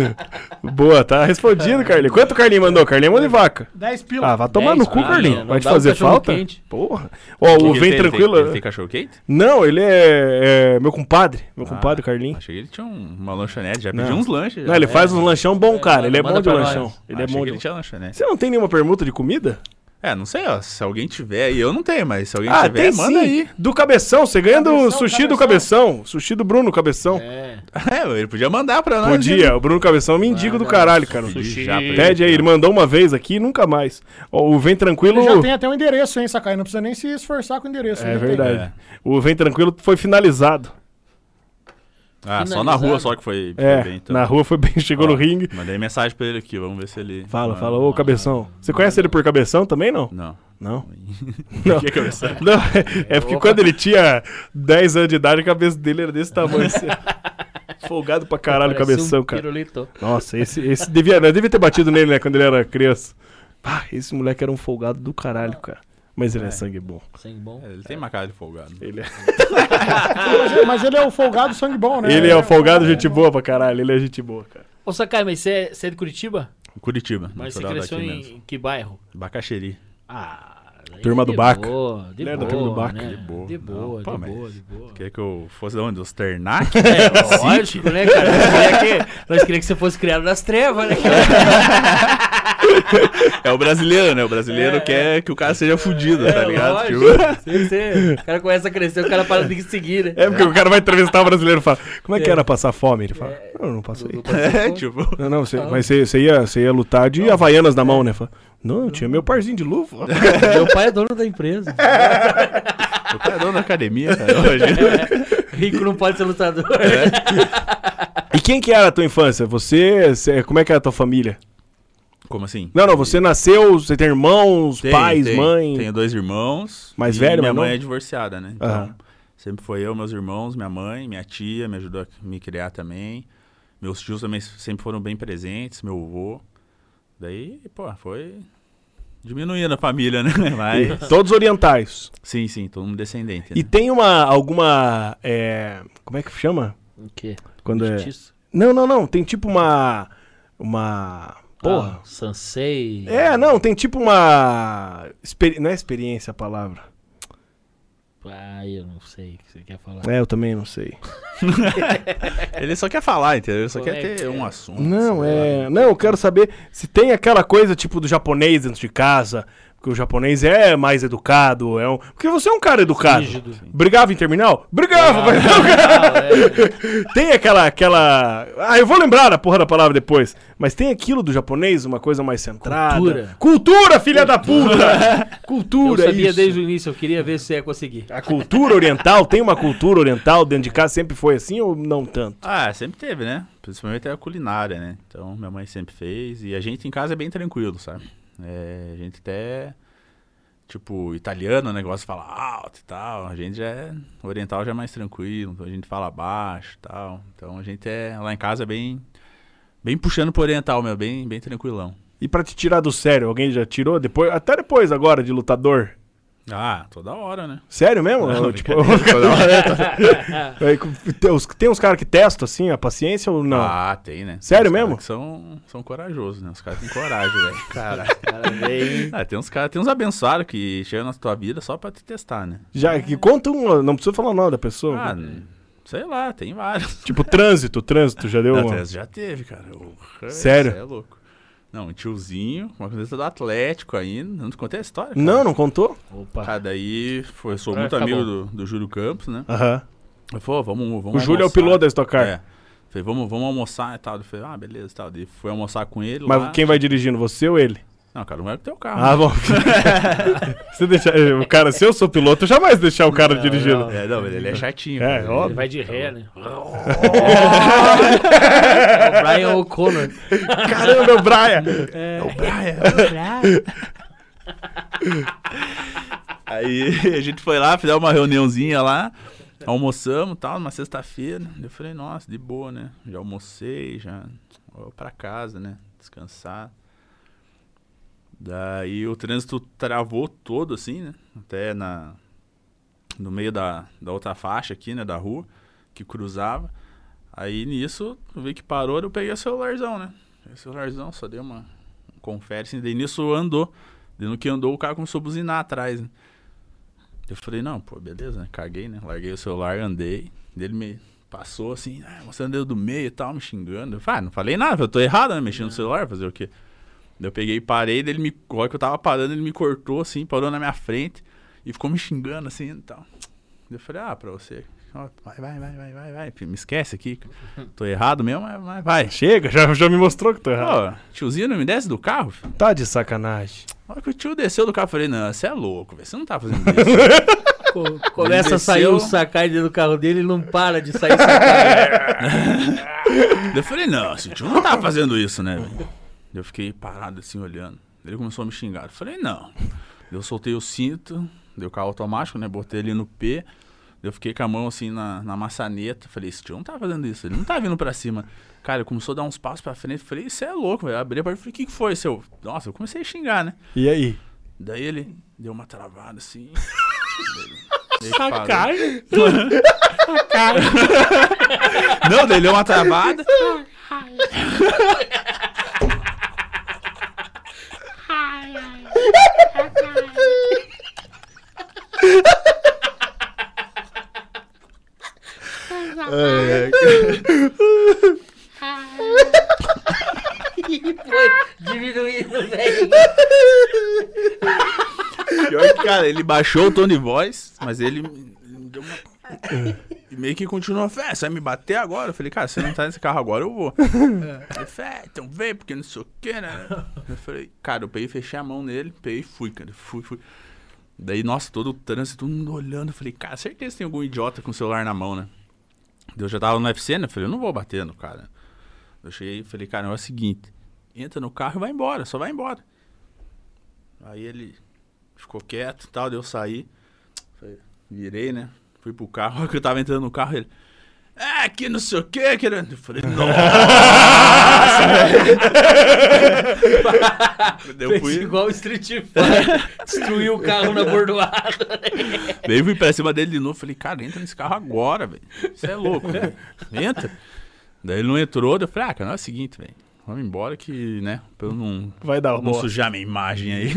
Boa, tá respondido, Carlinhos. Quanto o Carlinhos mandou? Carlinhos manda de vaca. 10 pila. Ah, vai tomar Dez no cu, Carlinhos. não Vai te um fazer falta? quente. Porra. Ó, o Vem Tranquilo. Ele tem cachorro quente? Não, ele é, é meu compadre. Meu compadre, Carlinhos. Achei que ele tinha um- uma lanchonete, já pediu uns lanches. Não, ele já. faz uns lanchão bom, cara. Ele é bom de lanchão. Ele é Achei bom que de ele tinha lanchonete. Você não tem nenhuma permuta de comida? É, não sei, ó. Se alguém tiver aí, eu não tenho, mas se alguém Ah, tiver, tem manda sim. aí. Do Cabeção. Você ganha do Cabeção, sushi do Cabeção. Cabeção. Sushi do Bruno Cabeção. É. É, ele podia mandar pra nós. né? Podia. O Bruno Cabeção é um mendigo do caralho, cara. Sushi. Pede aí. Ele mandou uma vez aqui e nunca mais. O Vem Tranquilo... Ele já tem até um endereço, hein, Sakai? Não precisa nem se esforçar com o endereço. É verdade. É. O Vem Tranquilo foi finalizado. Ah, só na rua só que foi, foi É, bem, então. na rua foi bem, chegou no Ó, ringue. Mandei mensagem pra ele aqui, vamos ver se ele. Fala, fala, ô Cabeção. Você conhece ele por Cabeção também, não? Não. Não. Não. que cabeção? Não, é porque quando ele tinha 10 anos de idade, a cabeça dele era desse tamanho. Assim. Folgado pra caralho, Parecia Cabeção, um cara. pirulito. Nossa, esse, esse devia, nós devia ter batido nele, né, quando ele era criança. Ah, esse moleque era um folgado do caralho, cara. Mas ele é, sangue bom. Sangue bom. É, ele tem uma cara de folgado. Ele é, Mas, mas ele é o folgado sangue bom, né? ele é o folgado gente boa pra caralho. Ele é gente boa, cara. Ô, Sakai, mas você é, você é de Curitiba? Curitiba. Mas você cresceu em, mesmo. que bairro? Bacaxeri. Ah, daí Turma do de Baca. Boa, de Ele é da boa, turma do Baca. né? De boa. De boa, de boa, de boa. Queria que eu fosse de onde? Dos Ternac? É, lógico, né, cara? Nós queria, que, você fosse criado nas trevas, né, cara? é o brasileiro, né? O brasileiro quer que o cara seja fudido, tá ligado? lógico. Tipo, Você- você- o cara começa a crescer, o cara para de seguir, né? É porque o cara vai entrevistar o brasileiro e fala: Como é que era passar fome? Ele fala: Não, eu não passei. é, tipo. Não, não, você, mas você, você ia, você ia lutar de havaianas na mão, né? Fala, não, eu tinha meu parzinho de luva. Meu pai é dono da empresa. O cara é dono da academia, cara. Hoje. Rico não pode ser lutador. E quem que era a tua infância? Você, você- como é que era a tua família? Como assim? Não, não, você nasceu, você tem irmãos, Tem, pais, tem. mãe. Tenho dois irmãos. Mais e velho, Minha mais mãe novo? é divorciada, né? Então, Aham. sempre foi eu, meus irmãos, minha mãe, minha tia, me ajudou a me criar também. Meus tios também sempre foram bem presentes, meu avô. Daí, pô, foi diminuindo a família, né? Mas, Todos orientais. sim, sim, todo mundo descendente. E Né? tem uma, alguma, é, como é que chama? O quê? Quando é... Justiça? Não, não, não, tem tipo uma, uma, porra. Ah, Sansei. É, não, tem tipo uma, experi- não é experiência a palavra. Ah, eu não sei o que você quer falar. É, eu também não sei. Ele só quer falar, entendeu? Ele só Como quer é ter é? um assunto. Não, sei lá. é. Não, eu quero saber se tem aquela coisa tipo do japonês dentro de casa. Porque o japonês é mais educado. É um... Porque você é um cara educado. Rígido. Brigava em terminal? Brigava, mas- Não, é, Tem aquela, aquela. Ah, eu vou lembrar da porra da palavra depois. Mas tem aquilo do japonês, uma coisa mais centrada. Cultura. Cultura, filha da puta! eu Cultura, sabia isso. desde o início, eu queria ver se você ia conseguir. A cultura oriental, tem uma cultura oriental dentro de casa, sempre foi assim ou não tanto? Ah, sempre teve, né? Principalmente a culinária, né? Então, minha mãe sempre fez. E a gente em casa é bem tranquilo, sabe? É, a gente até, tipo, italiano? Gosta de falar alto e tal. A gente já é, oriental já é mais tranquilo. A gente fala baixo e tal. Então a gente é, lá em casa, é bem, bem puxando pro oriental, meu. Bem, bem tranquilão. E pra te tirar do sério, alguém já tirou? Depois, até depois agora, de lutador. Ah, toda hora, né? Sério mesmo? Não, tipo, toda hora. é, tem uns, caras que testam assim a paciência ou não? Ah, tem, né? Sério Tem mesmo? são, são corajosos, né? Os caras têm coragem, velho. Caralho. Cara, vem. Ah, tem uns caras, tem uns abençoados que chegam na tua vida só pra te testar, né? Já que conta um, não precisa falar o nome da pessoa. Ah, Sei lá, tem vários. Tipo, trânsito, trânsito, já deu Na uma... Já teve, cara. Eu- Sério? É louco. Não, um tiozinho, uma camisa do Atlético ainda. Não te contei a história? cara? Não, não contou? Opa. Cara, daí foi, eu sou Vai muito amigo do, do Júlio Campos, né? Aham. Eu falei, "Ô, vamos, vamos O Júlio é o almoçar." piloto da Stock Car. É. Falei, vamos, vamos almoçar e tal. Eu falei, ah, beleza e tal. Daí fui almoçar com ele Mas lá. quem vai dirigindo, você ou ele? Não, cara, não é o teu carro. Ah, bom. Você deixa... O cara, se eu sou piloto, eu jamais deixar o cara Não, dirigindo. não. É, não, ele é chatinho. É, cara. óbvio. Ele vai de ré, né? é o Brian O'Connor. Caramba, meu Brian! É o Brian. Aí a gente foi lá, fizemos uma reuniãozinha lá, almoçamos e tal, numa sexta-feira. Eu falei, nossa, de boa, né? Já almocei, já vou pra casa, né? Descansar. Daí o trânsito travou todo assim, né? Até na, no meio da, da outra faixa aqui, né? Da rua, que cruzava. Aí nisso, eu vi que parou, eu peguei o celularzão, né? Peguei o celularzão, só dei uma um confere, assim, daí nisso andou. Daí no que andou, o cara começou a buzinar atrás, né? Eu falei, não, pô, beleza, né? Caguei, né? Larguei o celular, andei. Daí ele me passou assim, ah, você andou do meio e tal, me xingando. Eu falei, ah, não falei nada, eu tô errado, né? Mexendo no celular, fazer o quê? Eu peguei e parei, ele me. A hora que eu tava parando, ele me cortou assim, parou na minha frente e ficou me xingando assim e tal. Daí eu falei, ah, pra você. Vai, vai, vai, vai, vai, vai. Me esquece aqui. Tô errado mesmo, mas, vai. Chega, já, já me mostrou que tô errado. Pô, tiozinho não me desce do carro? filho? Tá de sacanagem. A hora que o tio desceu do carro, eu falei, não, você é louco, velho. Você não tá fazendo isso. Co- Começa a sair o Sakai dentro do carro dele, ele não para de sair Sakai. Eu falei, não, esse tio não tá fazendo isso, né, velho? Eu fiquei parado assim, olhando. Ele começou a me xingar. Eu falei, não. Eu soltei o cinto, deu carro automático, né? Botei ele no P. Eu fiquei com a mão assim na, na maçaneta. Falei, esse tio não tá fazendo isso, ele não tá vindo pra cima. Cara, ele começou a dar uns passos pra frente. Falei, isso é louco, velho. Abri a porta e falei, o que, que foi, seu? Nossa, eu comecei a xingar, né? E aí? Daí ele deu uma travada assim. Sacanagem. Não, daí ele deu uma travada. Foi diminuindo, velho. Pior que, cara, ele baixou o tom de voz, mas ele me deu uma. Meio que continuou, fé, você vai me bater agora? Eu falei, cara, você não tá nesse carro agora, eu vou. Ele, fé, então vem, porque não sei o que, né? Eu falei, cara, eu peguei, fechei a mão nele, peguei e fui, cara, fui, fui. Daí, nossa, todo o trânsito, todo mundo olhando, eu falei, cara, certeza tem algum idiota com o celular na mão, né? Eu já tava no UFC, né? Eu falei, eu não vou bater no cara. Eu cheguei e falei, cara, é o seguinte, entra no carro e vai embora, só vai embora. Aí ele ficou quieto e tal, daí eu saí. Falei, Virei, né? Fui pro carro, que eu tava entrando no carro, ele. É, que não sei o que, querendo. Eu falei, nossa! velho." Daí eu fui, igual o Street Fighter. Destruiu o carro na bordoada. daí eu fui pra cima dele de novo. Falei, cara, entra nesse carro agora, velho. Você é louco, velho. Entra. Daí ele não entrou, daí eu falei, ah, cara, não é o seguinte, velho. Vamos embora que, né, pra eu não, Vai dar não boa. sujar minha imagem aí.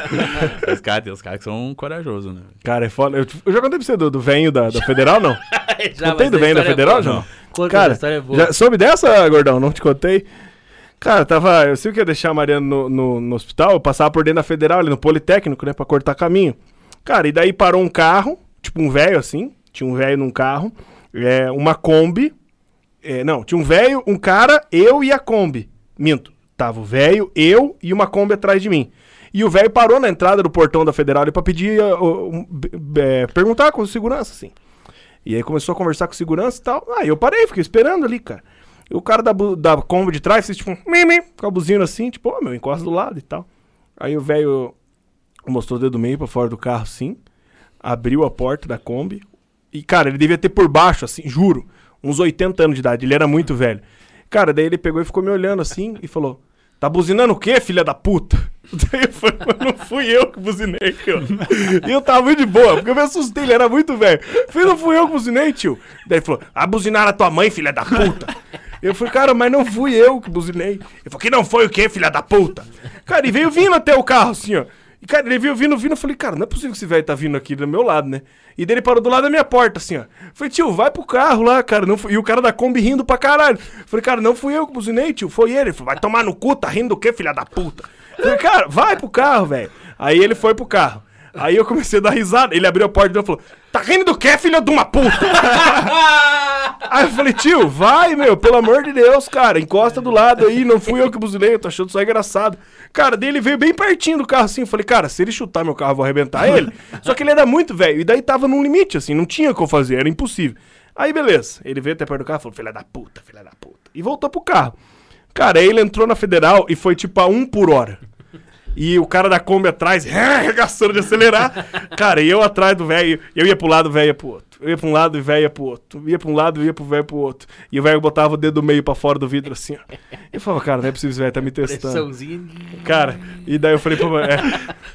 Os caras, tem os caras que são corajosos, né? Cara, é foda. Eu, eu já contei pra você do, do venho da, da Federal, não? Já, contei do venho da é Federal, boa. João? Conta, Cara, a história é boa. Já soube dessa, gordão? Não te contei? Cara, tava. Eu sei que ia deixar a Mariana no, no, no hospital, eu passava por dentro da Federal, ali no Politécnico, né? Pra cortar caminho. Cara, e daí parou um carro, tipo um velho assim. Tinha um velho num carro. É, uma Kombi. É, não, tinha um velho, um cara, eu e a Kombi. Minto. Tava o velho, eu e uma Kombi atrás de mim. E o velho parou na entrada do portão da Federal pra pedir. uh, é, perguntar com segurança, assim. E aí começou a conversar com segurança e tal. Aí eu parei, fiquei esperando ali, cara. E o cara da, da Kombi de trás fez tipo um mimi, com a buzina assim, tipo, ô meu, encosta do lado e tal. Aí o velho mostrou o dedo meio pra fora do carro assim, abriu a porta da Kombi. E, cara, ele devia ter por baixo, assim, juro, uns 80 anos de idade. Ele era muito velho. Cara, daí ele pegou e ficou me olhando assim e falou: Tá buzinando o quê, filha da puta? Daí eu falei, "Mas não fui eu que buzinei, tio. E eu tava muito de boa, porque eu me assustei, ele era muito velho. Falei, não fui eu que buzinei, tio. Daí ele falou, ah, buzinaram a tua mãe, filha da puta. Eu falei, cara, mas não fui eu que buzinei. Ele falou, que não foi o quê, filha da puta? Cara, e veio vindo até o carro assim, ó. E, cara, ele veio vindo, vindo, eu falei, cara, não é possível que esse velho tá vindo aqui do meu lado, né? E daí ele parou do lado da minha porta, assim, ó. Falei, tio, vai pro carro lá, cara. Não fui... E o cara da Kombi rindo pra caralho. Falei, cara, não fui eu que buzinei, tio, foi ele. Ele falou, vai tomar no cu, tá rindo do quê, filha da puta? Falei, cara, vai pro carro, velho. Aí ele foi pro carro. Aí eu comecei a dar risada. Ele abriu a porta e falou: Tá rindo do quê, filha de uma puta? aí eu falei, tio, vai, meu, pelo amor de Deus, cara. Encosta do lado aí, não fui eu que buzinei, eu tô achando só engraçado. Cara, daí ele veio bem pertinho do carro assim. Eu falei, cara, se ele chutar meu carro, eu vou arrebentar ele. Só que ele era muito velho. E daí tava num limite, assim, não tinha o que eu fazer, era impossível. Aí, beleza. Ele veio até perto do carro e falou, filha da puta, filha da puta. E voltou pro carro. Cara, aí ele entrou na federal e foi tipo a um por hora. E o cara da Kombi atrás, arregaçando de acelerar. Cara, e eu atrás do velho, eu ia pro lado, o velho ia pro outro. Eu ia pra um lado e o velho ia pro outro. Ia pra um lado e ia pro velho pro outro. E o velho botava o dedo do meio pra fora do vidro assim, ó. Eu falava, cara, não é possível esse velho tá me testando. Cara, e daí eu falei pra, é,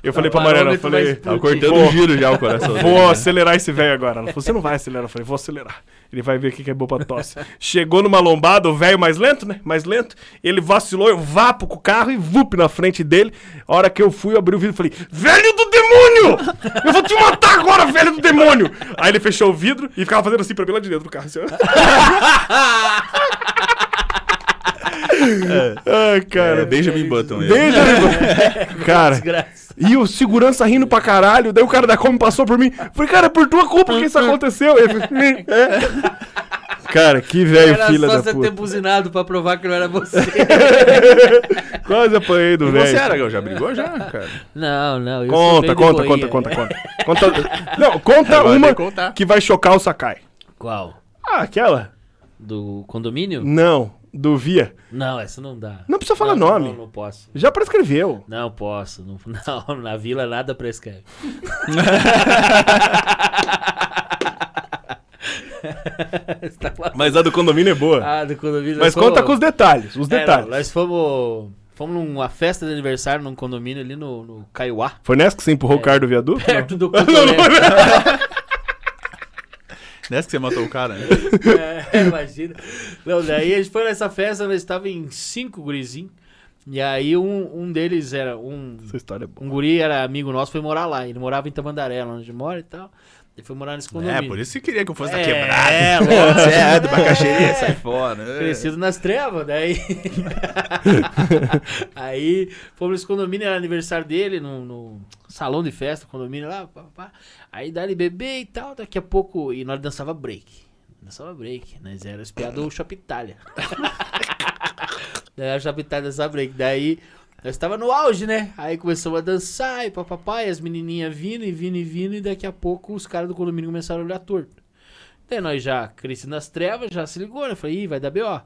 eu falei pra Mariana, eu falei. Tava cortando o giro já o coração. Vou acelerar esse velho agora. Ela falou, você não vai acelerar. Eu falei, vou acelerar. Ele vai ver o que que é bom pra tosse. Chegou numa lombada, o velho mais lento, né? Mais lento. Ele vacilou, eu vapo com o carro e vup na frente dele. A hora que eu fui, eu abri o vidro e falei, velho do demônio! Eu vou te matar agora, velho do demônio! Aí ele fechou o vidro e ficava fazendo assim pra mim lá de dentro do carro. Assim, ó. Ai, cara. É, Benjamin Button. ele. Benjamin. Cara, Desgraça. e o segurança rindo pra caralho. Daí o cara da Kombi passou por mim. Falei, cara, é por tua culpa que isso aconteceu. Ele é. Cara, que velho Era filha só da você ter puta. buzinado pra provar que não era você. Quase apanhei do velho. você, Aragão, já brigou já, cara? não, não. Conta, conta, conta, conta, conta, conta. Não, conta Agora uma que vai chocar o Sakai. Qual? Ah, aquela? Do condomínio? Não, do Via. Não, essa não dá. Não precisa falar Não, nome. Não, não posso. Já prescreveu. Não posso. Não, não, na vila nada prescreve. Mas a do condomínio é boa. Do condomínio. Mas conta fomos- com os detalhes, os É, detalhes. não, nós fomos. Fomos numa festa de aniversário num condomínio ali no, no Caiuá. Foi nessa que você empurrou o cara do viaduto? Perto do Não, Cotoré. Nessa que você matou o cara, né? É, imagina. Não, daí a gente foi nessa festa, nós estávamos em cinco gurizinhos. E aí um, um deles era um. Essa história é boa. Um guri era amigo nosso, foi morar lá. Ele morava em Tamandaré, onde mora e tal. Ele foi morar nesse condomínio. É, por isso que queria que eu fosse da É, quebrada. é, lógico. É do Bacaxeria, sai fora. Crescido nas trevas, daí. aí fomos nesse condomínio, era aniversário dele, no, no salão de festa, condomínio lá. Pá, pá. Aí dali bebê e tal, daqui a pouco. E nós dançava break. Dançava break. Nós era espiado o Shop Itália. daí era o Shop Itália dançava break. Daí. Nós tava no auge, né? Aí começamos a dançar e papapá, e as menininhas vindo e vindo e vindo, e daqui a pouco os caras do condomínio começaram a olhar torto. Daí nós já cresci nas trevas, já se ligou, né? Falei, ih, vai dar B.O.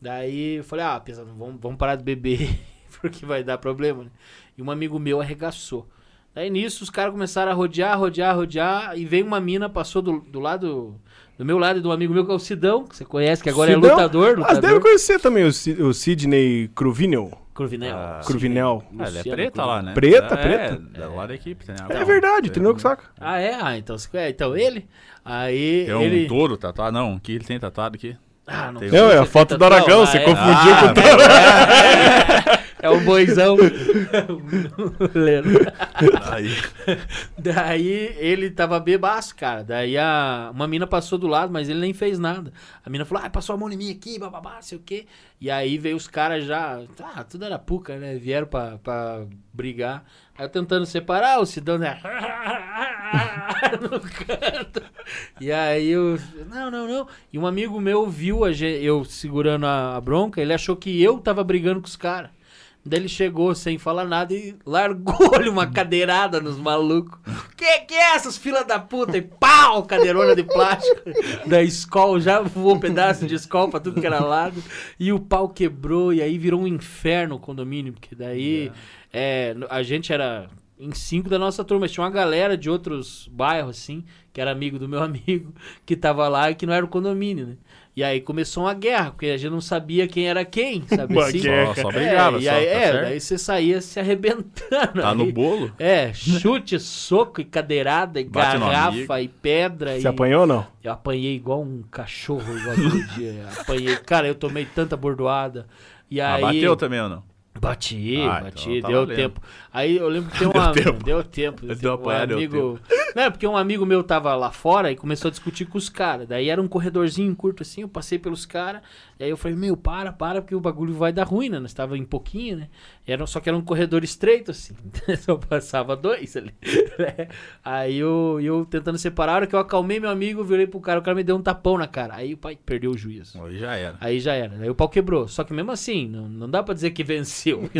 Daí eu falei, ah, pensando, vamos, vamos parar de beber, porque vai dar problema, né? E um amigo meu arregaçou. Daí nisso os caras começaram a rodear, rodear, rodear, e veio uma mina, passou do, do lado, do meu lado e do amigo meu, que é o Sidão, que você conhece, que agora Sidão? é lutador, Ah, lutador. deve conhecer também o, Ci- o Sidney Cruvinel. Cruvinel. Ah, Cruvinel. Ah, ele é Luciano preta lá, né? Preta, é, preta? É, lá da equipe. Né? É verdade, treinou com saca. Ah, é? Ah, então, conhece. então ele, aí Tem um ele... touro tatuado. Não, que ele tem tatuado aqui? Ah, não, Não, é a foto do Aragão, você Ah, é. confundiu Ah, com o touro. É o boizão. Leno. Aí. Daí ele tava bebaço, cara. Daí a, uma mina passou do lado, mas ele nem fez nada. A mina falou, ah, passou a mão em mim aqui, bababá, sei o quê. E aí veio os caras já. Ah, tudo era puca, né? Vieram pra, pra brigar. Aí eu tentando separar, o Sidão, né? no canto. E aí eu. Não, não, não. E um amigo meu viu a eu segurando a, a bronca, ele achou que eu tava brigando com os caras. Daí ele chegou sem falar nada e largou-lhe uma cadeirada nos malucos. Que que é essas filas da puta? E pau, cadeirona de plástico da escola. Já voou um pedaço de escola pra tudo que era lado. E o pau quebrou e aí virou um inferno o condomínio. Porque daí é, a gente era em cinco da nossa turma. Tinha uma galera de outros bairros, assim, que era amigo do meu amigo, que tava lá e que não era o condomínio, né? E aí começou uma guerra, porque a gente não sabia quem era quem, sabe Uma assim? guerra. Só, só brigava, é, e só, aí, tá é, certo? daí você saía se arrebentando. Tá aí. no bolo? É, chute, soco e cadeirada, e Bate garrafa amigo. e pedra. Você e... apanhou ou não? Eu apanhei igual um cachorro igual aquele dia. Apanhei. Cara, eu tomei tanta bordoada. E Ah, aí. bateu também ou não? Bati, Ah, bati, então deu valendo. tempo. Aí eu lembro que tem uma. deu tempo. Deu Tem um apanhar, deu amigo. Não, é porque um amigo meu tava lá fora e começou a discutir com os caras. Daí era um corredorzinho curto assim, eu passei pelos caras. E aí eu falei, meu, para, para, porque o bagulho vai dar ruim, né? Nós tava em pouquinho, né? Era, só que era um corredor estreito, assim. Só passava dois ali. né? Aí eu, eu tentando separar, a hora que eu acalmei meu amigo, virei pro cara, o cara me deu um tapão na cara. Aí o pai perdeu o juízo. Aí já era. Aí já era. Aí o pau quebrou. Só que mesmo assim, não, não dá pra dizer que venceu.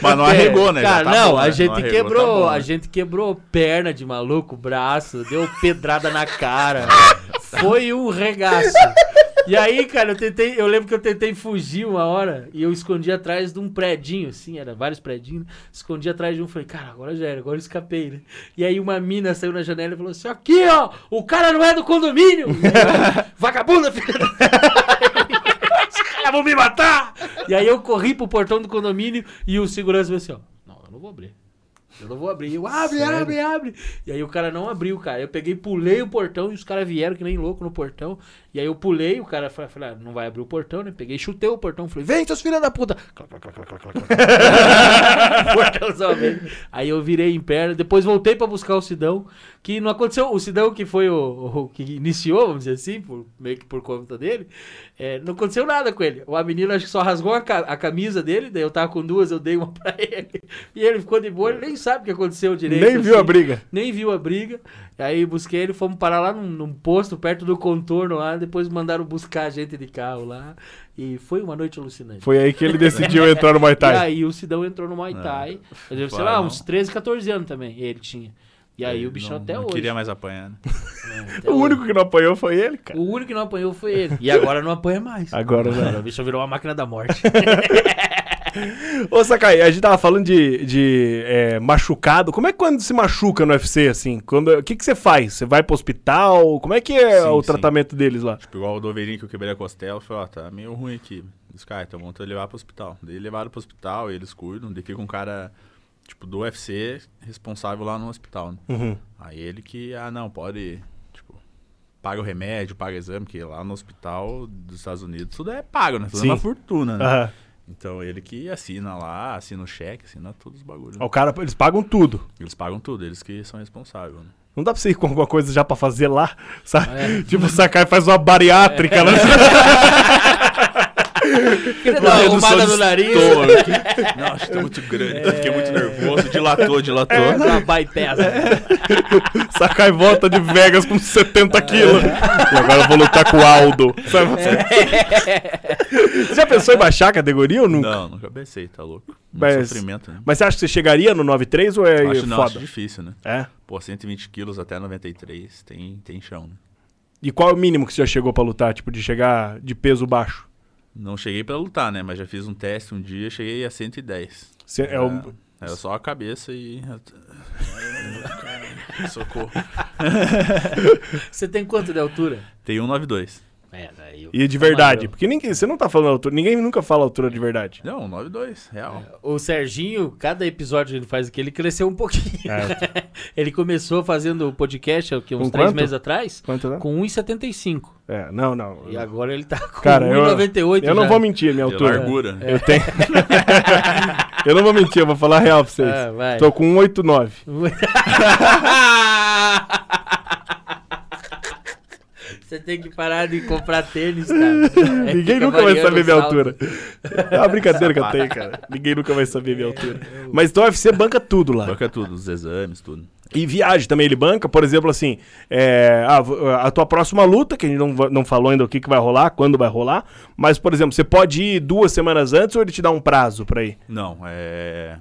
Mas não arregou, né? Cara, tá não, bom, a né? gente Não arregou, quebrou, tá bom, a né? Quebrou perna de maluco, braço, deu pedrada na cara. Foi um regaço. E aí, cara, eu tentei, eu lembro que eu tentei fugir uma hora e eu escondi atrás de um predinho, assim, era vários predinhos, escondi atrás de um, falei, cara, agora já era, agora eu escapei, né? E aí uma mina saiu na janela e falou assim, aqui, ó, o cara não é do condomínio! Aí, Vagabunda, filha da... Os caras vão me matar! E aí eu corri pro portão do condomínio e o segurança falou assim, ó, não, eu não vou abrir. Eu não vou abrir. Eu, abre, abre, abre. E aí o cara não abriu, cara. Eu peguei, pulei o portão e os caras vieram que nem louco no portão. E aí eu pulei, o cara falou, falei, ah, não vai abrir o portão, né? Peguei, chutei o portão, falei, vem, seus filhos da puta. Aí eu virei em perna, depois voltei pra buscar o Sidão, que não aconteceu. O Sidão, que foi o, o que iniciou, vamos dizer assim, por, meio que por conta dele, é, não aconteceu nada com ele. A menina acho que só rasgou a, ca- a camisa dele, daí eu tava com duas, eu dei uma pra ele. E ele ficou de boa, ele nem sabe o que aconteceu direito. Nem viu a assim. briga. Nem viu a briga. Aí busquei ele, fomos parar lá num, num posto perto do contorno lá. Depois mandaram buscar a gente de carro lá. E foi uma noite alucinante. Foi aí que ele decidiu entrar no Muay E Thai. aí o Sidão entrou no Muay Thai. Eu devo, sei lá, não. uns 13, 14 anos também. Ele tinha. E aí o bichão não, até não hoje. queria mais apanhar, né? É, O hoje. único que não apanhou foi ele, cara. O único que não apanhou foi ele. E agora não apanha mais. Agora Agora não. o bicho virou uma máquina da morte. Ô, Sakai, a gente tava falando de, de é, machucado. Como é que quando se machuca no UFC, assim? Quando, o que, que você faz? Você vai pro hospital? Como é que é Sim, o sim. tratamento deles lá? Tipo, igual o Doverinho que eu quebrei a costela, falou, ó, tá meio ruim aqui. Os caras, então vamos levar pro hospital. Daí levaram pro hospital, eles cuidam, daí fica um cara, tipo, do UFC responsável lá no hospital, né? Uhum. Aí ele que, ah, não, pode, tipo, paga o remédio, paga o exame, que lá no hospital dos Estados Unidos tudo é pago, né? Tudo Sim. é uma fortuna, né? Aham. Então ele que assina lá, assina o cheque, assina todos os bagulhos. O cara, eles pagam tudo. Eles pagam tudo, eles que são responsáveis, né? Não dá pra você ir com alguma coisa já pra fazer lá, sabe? É. Tipo, o Sakai faz uma bariátrica lá. Queria uma arrumada no nariz. Estômago. Nossa, tô muito grande, fiquei muito nervoso, dilatou, dilatou. Uma bypass. Sakai volta de Vegas com 70 quilos. E agora eu vou lutar com o Aldo. Sabe? Você já pensou em baixar a categoria ou nunca? Não, nunca pensei, tá louco. Muito Mas- sofrimento, né? Mas você acha que você chegaria no 93 ou é acho, não, acho foda? difícil, né? É? Pô, 120 quilos até 93, tem, tem chão, né? E qual é o mínimo que você já chegou pra lutar? Tipo, de chegar de peso baixo? Não cheguei pra lutar, né? Mas já fiz um teste um dia, cheguei a 110. Você- é o- Era só a cabeça e... Socorro. Você tem quanto de altura? Tem 192. É, daí eu- E de verdade. Porque ninguém, você não tá falando altura. Ninguém nunca fala altura de verdade. Não, 192, real. O Serginho, cada episódio que ele faz aqui, ele cresceu um pouquinho. É. ele começou fazendo o podcast aqui, uns Com três quanto? meses atrás, Quanto né? com 1,75. É, não, não. E agora ele tá com Cara, eu, 1,98 eu não já. vou mentir, minha De altura. largura. Eu tenho. eu não vou mentir, eu vou falar a real pra vocês. Ah, vai. Tô com 189. Você tem que parar de comprar tênis, cara. Aí Ninguém nunca vai saber minha altura. É uma brincadeira que eu tenho, cara. Ninguém nunca vai saber minha altura. Mas então o UFC banca tudo lá. Banca tudo, os exames, tudo. E viagem também ele banca, por exemplo, assim, é, a, a tua próxima luta, que a gente não, não falou ainda o que, que vai rolar, quando vai rolar, mas, por exemplo, você pode ir duas semanas antes ou ele te dá um prazo pra ir? Não, é...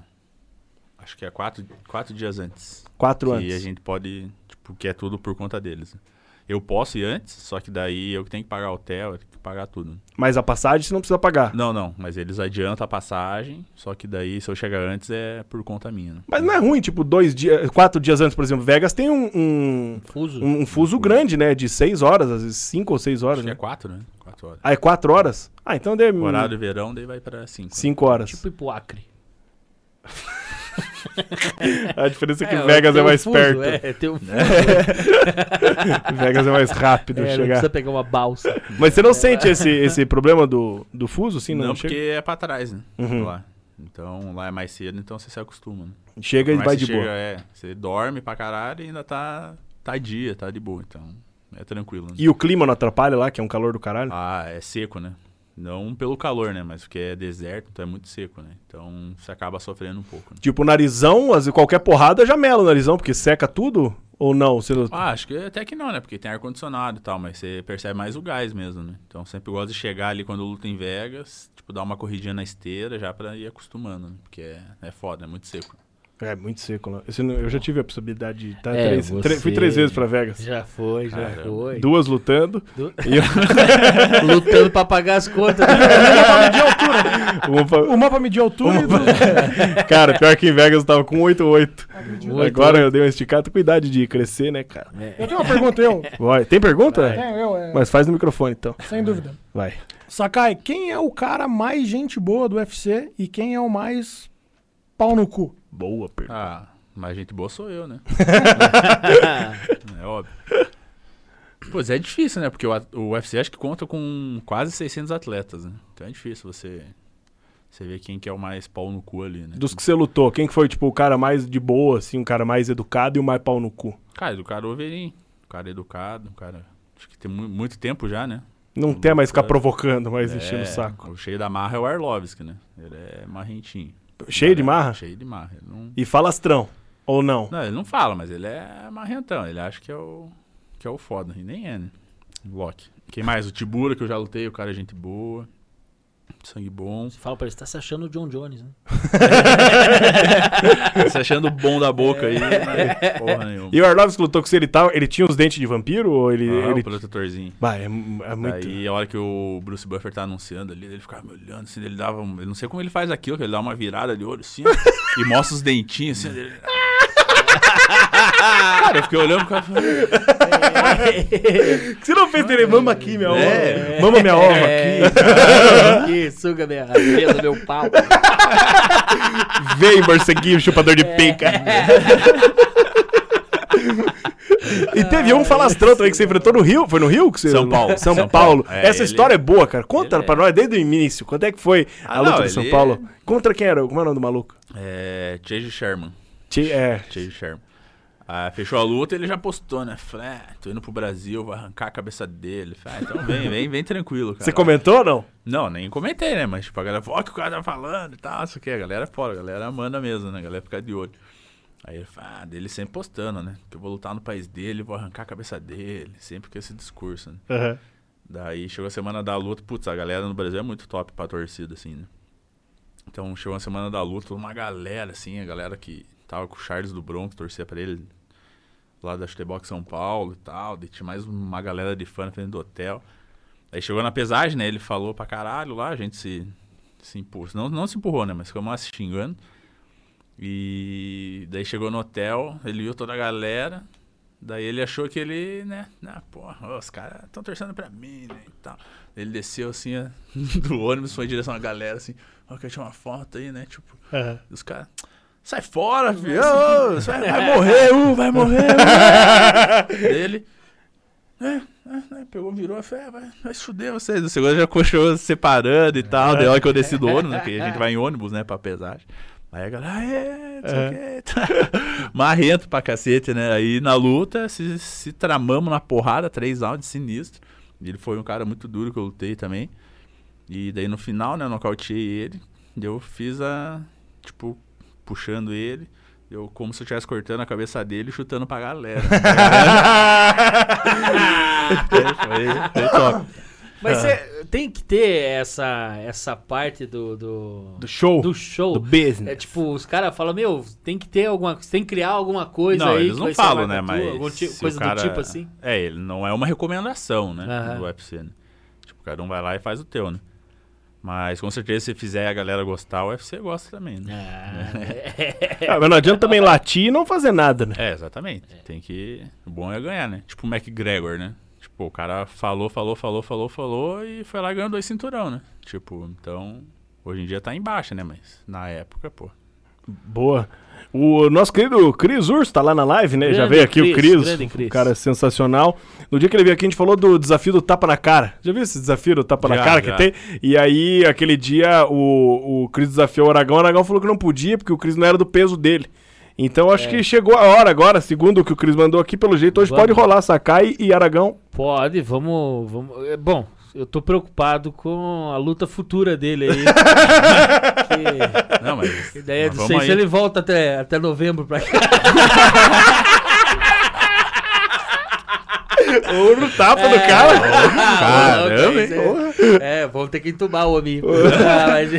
Acho que é quatro, quatro dias antes. Quatro que antes. a gente pode, tipo, que é tudo por conta deles. Né? Eu posso ir antes, só que daí eu que tenho que pagar hotel, eu tenho que pagar tudo. Mas a passagem você não precisa pagar. Não, não, mas eles adiantam a passagem, só que daí se eu chegar antes é por conta minha. né? Mas não é ruim, tipo, dois dias, quatro dias antes, por exemplo, Vegas tem um, um, Fuso. um fuso grande, né? De seis horas, às vezes cinco ou seis horas, Acho que né? é quatro, né? Quatro horas. Ah, é quatro horas? Ah, então deu Horário de verão, daí vai pra cinco. né? cinco horas. Tipo ir pro Acre. A diferença é que É, Vegas é um mais fuso, perto. É, tem um fuso. Vegas é mais rápido É, não chegar. precisa pegar uma balsa. Mas você não sente esse, esse problema do, do fuso, assim? Não, não, chega, porque é pra trás, né? Uhum. Lá. Então lá é mais cedo, então você se acostuma. Né? chega e vai de boa. chega, É, você dorme pra caralho e ainda tá, tá dia, tá de boa. Então é tranquilo. Né? E o clima não atrapalha lá, que é um calor do caralho? Ah, é seco, né? Não pelo calor, né? Mas porque é deserto, então é muito seco, né? Então você acaba sofrendo um pouco. Né? Tipo, o narizão, qualquer porrada já mela o narizão, porque seca tudo? Ou não? Você Ah, acho que até que não, né? Porque tem ar-condicionado e tal, mas você percebe mais o gás mesmo, né? Então sempre gosto de chegar ali quando luta em Vegas, tipo, dar uma corridinha na esteira já pra ir acostumando, né? Porque é, é foda, é muito seco. É muito seco lá. Eu já tive a possibilidade de estar É, três, você- Fui três vezes pra Vegas. Já foi, já Caramba. foi. Duas lutando. Du- E eu- Lutando pra pagar as contas. né? uma pra- Uma pra medir a altura e duas Cara, pior que em Vegas eu tava com 8,8. Muito Agora eu dei uma esticada. Cuidado de crescer, né, cara? Eu tenho uma pergunta, eu. Vai. Tem pergunta? Tenho, eu, é, Mas faz no microfone, então. sem dúvida. Vai. Sakai, quem é o cara mais gente boa do UFC e quem é o mais pau no cu? Boa pergunta. Ah, mas gente boa sou eu, né? é óbvio. Pois é difícil, né? Porque o, o UFC acho que conta com quase 600 atletas, né? Então é difícil você, você ver quem que é o mais pau no cu ali, né? Dos que você lutou, quem que foi, tipo, o cara mais de boa, assim, um cara mais educado e o mais pau no cu? Cara, educado o Overin. O cara é educado, um cara... Acho que tem mu- muito tempo já, né? Não tem mais ficar É. provocando, mais enchendo É, o saco. O cheio da marra é o Arlovski, né? Ele é marrentinho. Cheio de marra? Cheio de marra. Não... E falastrão. Ou não? não, ele não fala, mas ele é marrentão. Ele acha que é o, que é o foda. E nem é, né? O Loki. Quem mais? O Tibura, que eu já lutei. O cara é gente boa. Sangue bom. Você fala pra ele, você tá se achando o John Jones, né? Se achando bom da boca aí. Porra nenhuma. E o Arlovski que lutou com você, ele, tava, ele tinha os dentes de vampiro? Ou ele. Ah, ele... o protetorzinho. Vai, é, é muito. Daí, a hora que o Bruce Buffer tá anunciando ali, ele ficava me olhando, assim, ele dava. um- Eu não sei como ele faz aquilo, que ele dá uma virada de olho assim, e mostra os dentinhos assim. Ele... cara, eu fiquei olhando pro cara e falei, Você não fez ele mama aqui, minha É. ova. Mama minha ova É, aqui. aqui, suga minha rabeta, meu pau. Vem, morceguinho, chupador de pica. E teve um falastrão também que você enfrentou no Rio. Foi no Rio? Que você... São Paulo. São, São Paulo. Paulo. É, Essa ele- história é boa, cara. Conta ele pra é- nós desde o início. Quando é que foi Ah, a luta não, do São ele- Paulo? Contra quem era? Como é o nome do maluco? É. Chase Sherman. Che- É. Chase Sherman. Ah, fechou a luta ele já postou, né? Falei, é, tô indo pro Brasil, vou arrancar a cabeça dele. Falei, ah, então vem, vem, vem tranquilo, cara. Você comentou ou não? Não, nem comentei, né? Mas, tipo, a galera, ó, o que o cara tá falando e tal, isso aqui. A galera é fora, a galera manda mesmo, né? A galera fica de olho. Aí ele fala, ah, dele sempre postando, né? Que eu vou lutar no país dele, vou arrancar a cabeça dele. Sempre com esse discurso, né? Aham. Daí chegou a semana da luta, putz, a galera no Brasil é muito top pra torcida, assim, né? Então chegou a semana da luta, uma galera, assim, a galera que tava com o Charles do Bronx, torcia pra ele, lá da Chutebox São Paulo e tal, daí tinha mais uma galera de fã na frente do hotel. Aí chegou na pesagem, né? Ele falou pra caralho lá, a gente se, se empurrou. Não, não se empurrou, né? Mas ficamos lá se xingando. E daí chegou no hotel, ele viu toda a galera. Daí ele achou que ele, né? Ah, porra, os caras estão torcendo pra mim, né? E tal. Ele desceu assim do ônibus, foi em direção à galera, assim, ó, quer tirar uma foto aí, né? Tipo, e os caras. Sai fora, filho! Você vai, vai morrer, uh, vai morrer! Uh. Ele. É, é, é, pegou, virou e falou: é, vai, vai fuder vocês. O segundo já coxou separando e tal. Daí a hora que eu desci do ônibus, né? Porque a gente vai em ônibus, né, pra pesagem. Aí a galera, ah, é. Marrento pra cacete, né? Aí na luta, se, se tramamos na porrada, três rounds sinistro. Ele foi um cara muito duro que eu lutei também. E daí no final, né, eu nocauteei ele. E eu fiz a. Tipo, puxando ele. Eu, como se eu estivesse cortando a cabeça dele e chutando pra galera. foi, foi top. Mas você tem que ter essa, essa parte do, do, Do show. do show. Do business. É tipo, os caras falam, meu, tem que ter alguma tem que criar alguma coisa não, aí. eles que não falam, né? tua, Mas. coisa cara- do tipo assim. É, ele não é uma recomendação, né? Aham. Do UFC, né? Tipo, cada um vai lá e faz o teu, né? Mas com certeza, se fizer a galera gostar, o UFC gosta também, né? Ah, Ah, mas não adianta também latir e não fazer nada, né? É, exatamente. Tem que. O bom é ganhar, né? Tipo o McGregor, né? Tipo, o cara falou, falou, falou, falou, falou e foi lá e ganhou dois cinturão, né? Tipo, então. Hoje em dia tá em baixa, né? Mas na época, pô. Boa. O nosso querido Cris Urso tá lá na live, né? Já Grande veio aqui o Cris, um cara sensacional. No dia que ele veio aqui, a gente falou do desafio do tapa na cara. Já viu esse desafio do tapa na Já, cara já. que tem? E aí, aquele dia, o, o Cris desafiou o Aragão. O Aragão falou que não podia, porque o Cris não era do peso dele. Então, acho que chegou a hora agora, segundo o que o Cris mandou aqui, pelo jeito, hoje Vamos. pode rolar Sakai e Aragão. Pode, vamos, vamos. é, Bom, eu tô preocupado com a luta futura dele aí. que, Não, mas. que daí, mas não vamos sei aí. se ele volta até, até novembro pra cá. Ou no tapa do cara. Caramba, hein? É, vamos ter que entubar o homem. Ah, mas-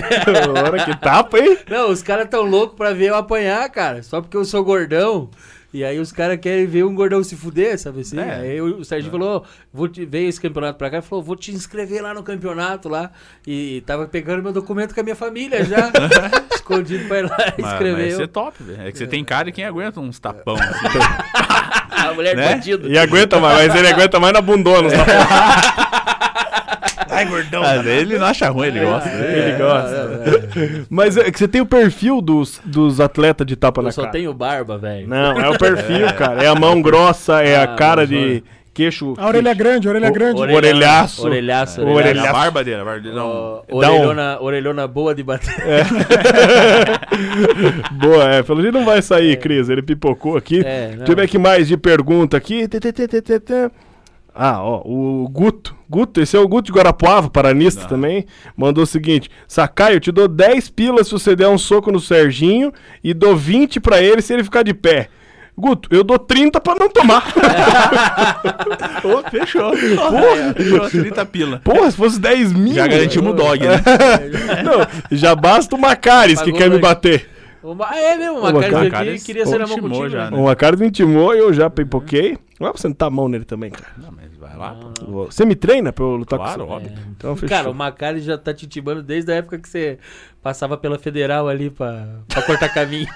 Hora que tapa, hein? Não, os caras tão loucos pra ver eu apanhar, cara. Só porque eu sou gordão. E aí os caras querem ver um gordão se fuder, sabe assim? É. Aí o Serginho falou, vou te, veio esse campeonato pra cá e falou, vou te inscrever lá no campeonato lá. E tava pegando meu documento com a minha família já, escondido pra ir lá Mas, escrever. mas isso é top, velho. É que você tem cara de quem aguenta uns tapão. Assim. A mulher né? bandido. E aguenta mais, mas ele aguenta mais na bundona. tapas. Ai, gordão. Mas ele não acha ruim, ele gosta. É, Ele gosta. é, é. Mas é que você tem o perfil dos, dos atletas de tapa Eu na só cara. tenho barba, velho. Não, é o perfil, cara. É a mão grossa, é a Ah, cara mas de queixo. A orelha é grande, a orelha é O- grande. orelha- Orelhaço. Orelhaço. O orelhaço. orelhaço. A barba dele, a barba dele. Não. Um- orelhona, orelhona boa de bater. Boa, é. Pelo jeito não vai sair, Cris. Ele pipocou aqui. É, não. Deixa eu ver aqui mais de pergunta aqui. Tê, tê, tê, tê, tê, tê. Ah, ó, o Guto. Guto, esse é o Guto de Guarapuava, paranista Não. também. Mandou o seguinte: Sakai, eu te dou 10 pilas se você der um soco no Serginho e dou 20 pra ele se ele ficar de pé. Guto, eu dou 30 pra não tomar. Ô, fechou. Porra, fechou 30 pila. Porra, se fosse 10 mil. Já garantimos o dog, né? Não, já basta o Macaris que quer me bater. Uma, ah, é mesmo, uma Uma cara cara- aqui queria ser na mão contigo. já, né? né? O Macaris me intimou e eu já pipoquei. Não é pra sentar a mão nele também, cara. Não, mas vai lá, pô. Você me treina pra eu lutar Claro, com você? óbvio. Então, fechou. Cara, o Macari já tá te intimando desde a época que você passava pela federal ali pra, pra cortar caminho.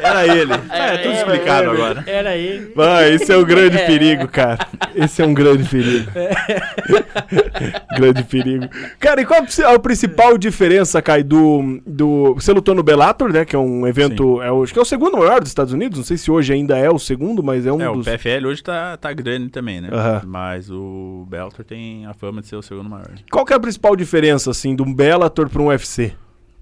Era ele. É, tudo explicado agora. Era ele. Vai, esse é o grande É. perigo, cara. Esse é um grande perigo. grande perigo. Cara, e qual a principal diferença, Kai, do, do... Você lutou no Bellator, né? Que é um evento... É acho que é o segundo maior dos Estados Unidos. Não sei se hoje ainda é o segundo, mas é um É, dos... o PFL hoje tá, tá grande também, né? Aham. Mas o Beltor tem a fama de ser o segundo maior. Qual que é a principal diferença, assim, de um Bellator pra um UFC?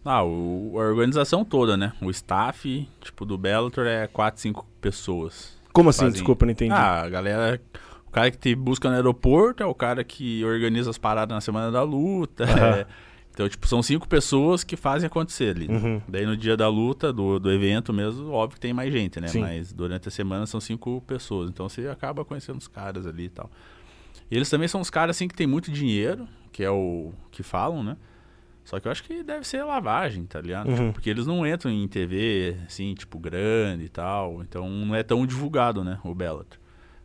Ah, o, a organização toda, né? O staff, tipo, do Bellator é 4, 5 pessoas. Como assim? Fazem- Desculpa, não entendi. Ah, a galera. O cara que te busca no aeroporto é o cara que organiza as paradas na semana da luta. Aham. é. Então, tipo, são cinco pessoas que fazem acontecer ali. Uhum. Daí no dia da luta, do, do evento mesmo, óbvio que tem mais gente, né? Sim. Mas durante a semana são cinco pessoas. Então você acaba conhecendo os caras ali e tal. E eles também são os caras assim que tem muito dinheiro, que é o que falam, né? Só que eu acho que deve ser lavagem, tá ligado? Uhum. Tipo, porque eles não entram em TV, assim, tipo, grande e tal. Então não é tão divulgado, né? O Bellator.